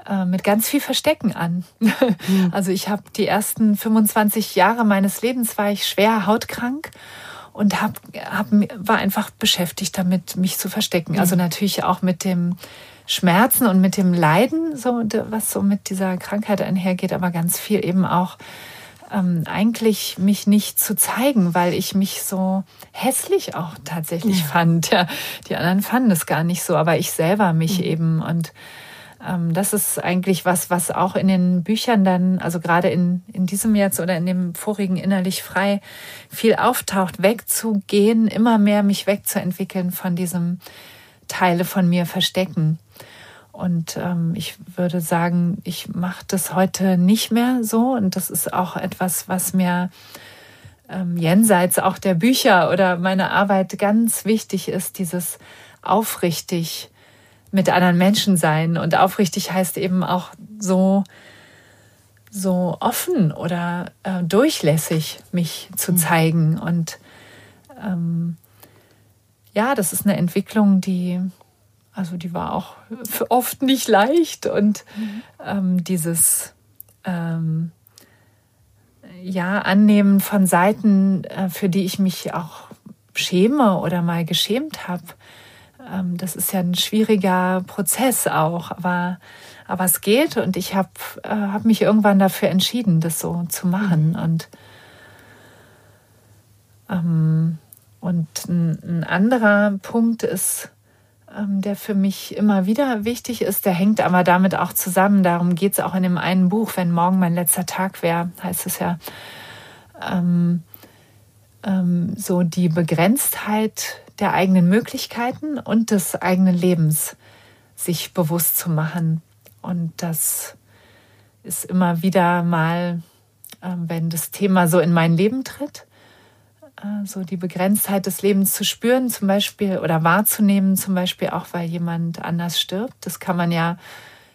äh, mit ganz viel Verstecken an. Mhm. Also ich habe die ersten 25 Jahre meines Lebens war ich schwer hautkrank und hab, hab, war einfach beschäftigt damit, mich zu verstecken. Mhm. Also natürlich auch mit dem Schmerzen und mit dem Leiden, so was so mit dieser Krankheit einhergeht, aber ganz viel eben auch ähm, eigentlich mich nicht zu zeigen, weil ich mich so hässlich auch tatsächlich ja. fand. Ja, die anderen fanden es gar nicht so, aber ich selber mich mhm. eben und das ist eigentlich was, was auch in den Büchern dann, also gerade in, in diesem jetzt oder in dem vorigen innerlich frei viel auftaucht, wegzugehen, immer mehr mich wegzuentwickeln von diesem Teile von mir verstecken. Und ähm, ich würde sagen, ich mache das heute nicht mehr so. Und das ist auch etwas, was mir ähm, jenseits auch der Bücher oder meiner Arbeit ganz wichtig ist, dieses aufrichtig mit anderen Menschen sein. Und aufrichtig heißt eben auch so, so offen oder äh, durchlässig mich zu mhm. zeigen. Und ähm, ja, das ist eine Entwicklung, die, also die war auch oft nicht leicht. Und mhm. ähm, dieses ähm, ja, Annehmen von Seiten, äh, für die ich mich auch schäme oder mal geschämt habe, ähm, das ist ja ein schwieriger Prozess auch, aber, aber es geht und ich habe äh, hab mich irgendwann dafür entschieden, das so zu machen. Mhm. Und, ähm, und ein, ein, anderer Punkt ist, ähm, der für mich immer wieder wichtig ist, der hängt aber damit auch zusammen. Darum geht es auch in dem einen Buch, wenn morgen mein letzter Tag wäre, heißt es ja. Ähm, ähm, so die Begrenztheit der eigenen Möglichkeiten und des eigenen Lebens sich bewusst zu machen. Und das ist immer wieder mal, ähm, wenn das Thema so in mein Leben tritt, äh, so die Begrenztheit des Lebens zu spüren, zum Beispiel, oder wahrzunehmen, zum Beispiel auch, weil jemand anders stirbt. Das kann man ja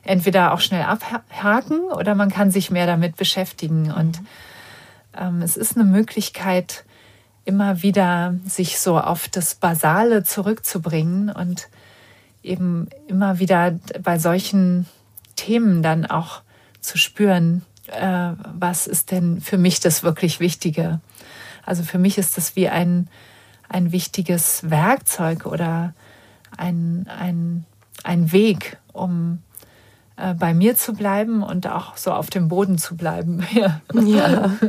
entweder auch schnell abhaken oder man kann sich mehr damit beschäftigen. Und ähm, es ist eine Möglichkeit, immer wieder sich so auf das Basale zurückzubringen und eben immer wieder bei solchen Themen dann auch zu spüren, äh, was ist denn für mich das wirklich Wichtige. Also für mich ist das wie ein, ein wichtiges Werkzeug oder ein, ein, ein Weg, um äh, bei mir zu bleiben und auch so auf dem Boden zu bleiben. ja. ja.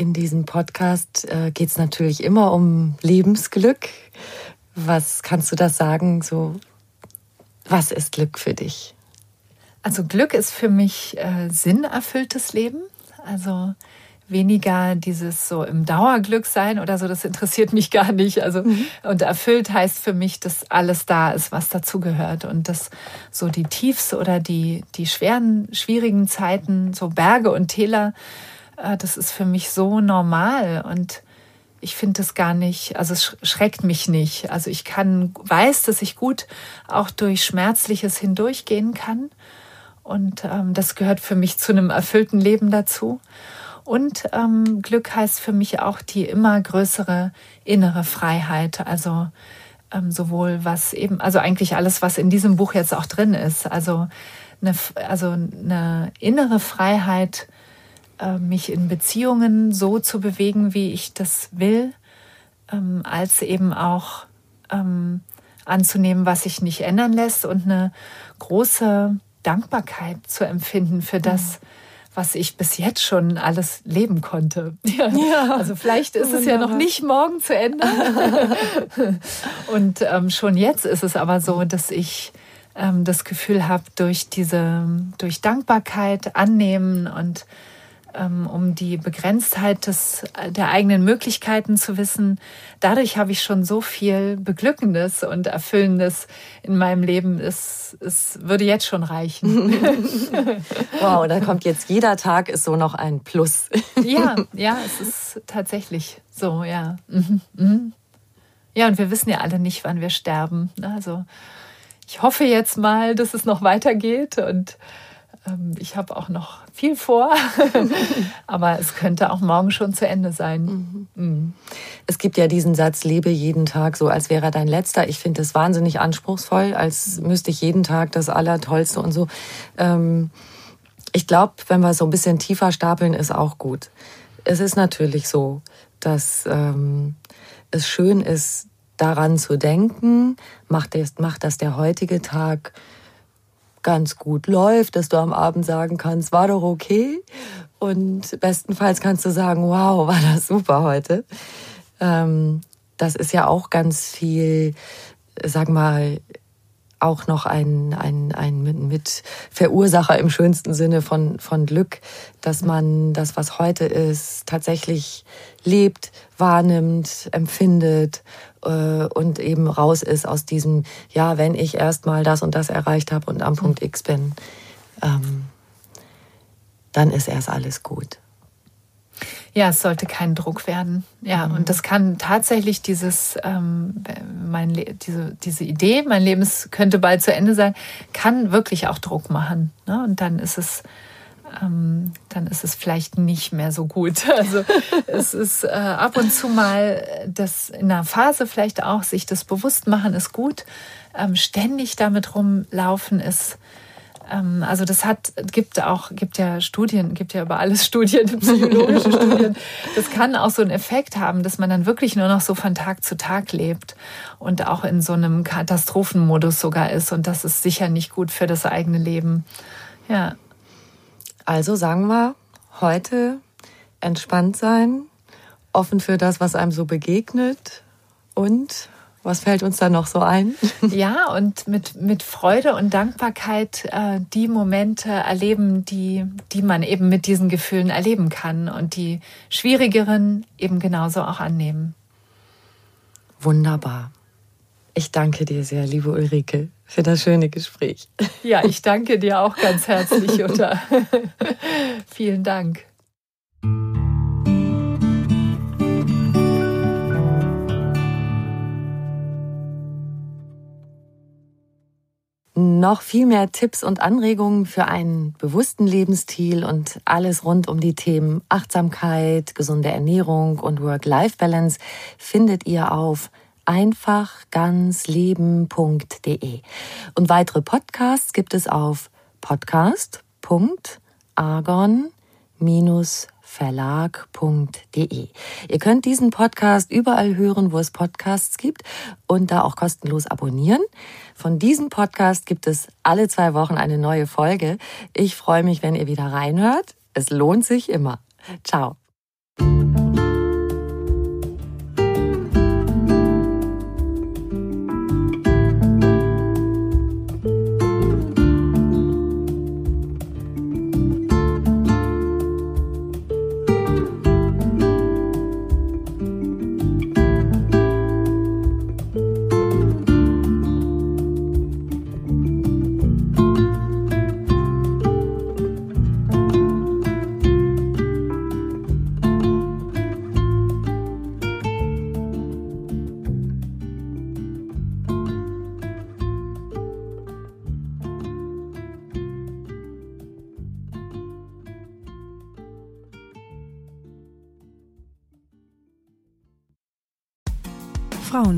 In diesem Podcast äh, geht es natürlich immer um Lebensglück. Was kannst du das sagen? So, was ist Glück für dich? Also Glück ist für mich äh, sinnerfülltes Leben. Also weniger dieses so im Dauerglück sein oder so, das interessiert mich gar nicht. Also mhm. und erfüllt heißt für mich, dass alles da ist, was dazugehört und dass so die Tiefs oder die die schweren, schwierigen Zeiten, so Berge und Täler, das ist für mich so normal und ich finde es gar nicht, also es schreckt mich nicht. Also ich kann, weiß, dass ich gut auch durch Schmerzliches hindurchgehen kann. Und ähm, das gehört für mich zu einem erfüllten Leben dazu. Und ähm, Glück heißt für mich auch die immer größere innere Freiheit. Also ähm, sowohl was eben, also eigentlich alles, was in diesem Buch jetzt auch drin ist. Also eine, also eine innere Freiheit, mich in Beziehungen so zu bewegen, wie ich das will, ähm, als eben auch ähm, anzunehmen, was sich nicht ändern lässt und eine große Dankbarkeit zu empfinden für das, mhm was ich bis jetzt schon alles leben konnte. Ja. ja. Also vielleicht ist Wunderbar. es ja noch nicht morgen zu Ende. Und ähm, schon jetzt ist es aber so, dass ich ähm, das Gefühl habe, durch diese, durch Dankbarkeit annehmen und um die Begrenztheit des, der eigenen Möglichkeiten zu wissen. Dadurch habe ich schon so viel Beglückendes und Erfüllendes in meinem Leben. Es, es würde jetzt schon reichen. wow, da kommt jetzt jeder Tag ist so noch ein Plus. ja, ja, es ist tatsächlich so, ja. Mhm, mhm. Ja, und wir wissen ja alle nicht, wann wir sterben. Also ich hoffe jetzt mal, dass es noch weitergeht und ähm, ich habe auch noch viel vor, aber es könnte auch morgen schon zu Ende sein. Mhm. Mhm. Es gibt ja diesen Satz, lebe jeden Tag so, als wäre er dein letzter. Ich finde das wahnsinnig anspruchsvoll, als müsste ich jeden Tag das Allertollste und so. Ähm, ich glaube, wenn wir so ein bisschen tiefer stapeln, ist auch gut. Es ist natürlich so, dass ähm, es schön ist, daran zu denken, macht, das, macht das der heutige Tag ganz gut läuft, dass du am Abend sagen kannst, war doch okay. Und bestenfalls kannst du sagen, wow, war das super heute. Ähm, das ist ja auch ganz viel, sag mal, auch noch ein, ein, ein mit Verursacher im schönsten Sinne von, von Glück, dass man das, was heute ist, tatsächlich lebt, wahrnimmt, empfindet und eben raus ist aus diesem, ja, wenn ich erst mal das und das erreicht habe und am Punkt X bin, ähm, dann ist erst alles gut. Ja, es sollte kein Druck werden. Ja, mhm. und das kann tatsächlich dieses, ähm, mein diese, diese Idee, mein Leben könnte bald zu Ende sein, kann wirklich auch Druck machen. Ne? Und dann ist es, ähm, dann ist es vielleicht nicht mehr so gut. Also es ist äh, ab und zu mal das in einer Phase vielleicht auch, sich das bewusst machen ist gut. Ähm, ständig damit rumlaufen ist ähm, also das hat, gibt auch, gibt ja Studien, gibt ja über alles Studien, psychologische Studien. Das kann auch so einen Effekt haben, dass man dann wirklich nur noch so von Tag zu Tag lebt und auch in so einem Katastrophenmodus sogar ist. Und das ist sicher nicht gut für das eigene Leben. Ja. Also sagen wir heute entspannt sein, offen für das, was einem so begegnet und was fällt uns da noch so ein? Ja, und mit, mit Freude und Dankbarkeit äh, die Momente erleben, die, die man eben mit diesen Gefühlen erleben kann und die schwierigeren eben genauso auch annehmen. Wunderbar. Ich danke dir sehr, liebe Ulrike, für das schöne Gespräch. Ja, ich danke dir auch ganz herzlich, Jutta. Vielen Dank. noch viel mehr Tipps und Anregungen für einen bewussten Lebensstil und alles rund um die Themen Achtsamkeit, gesunde Ernährung und Work-Life-Balance findet ihr auf einfachganzleben.de. Und weitere Podcasts gibt es auf podcast.argon-verlag.de. Ihr könnt diesen Podcast überall hören, wo es Podcasts gibt und da auch kostenlos abonnieren. Von diesem Podcast gibt es alle zwei Wochen eine neue Folge. Ich freue mich, wenn ihr wieder reinhört. Es lohnt sich immer. Ciao.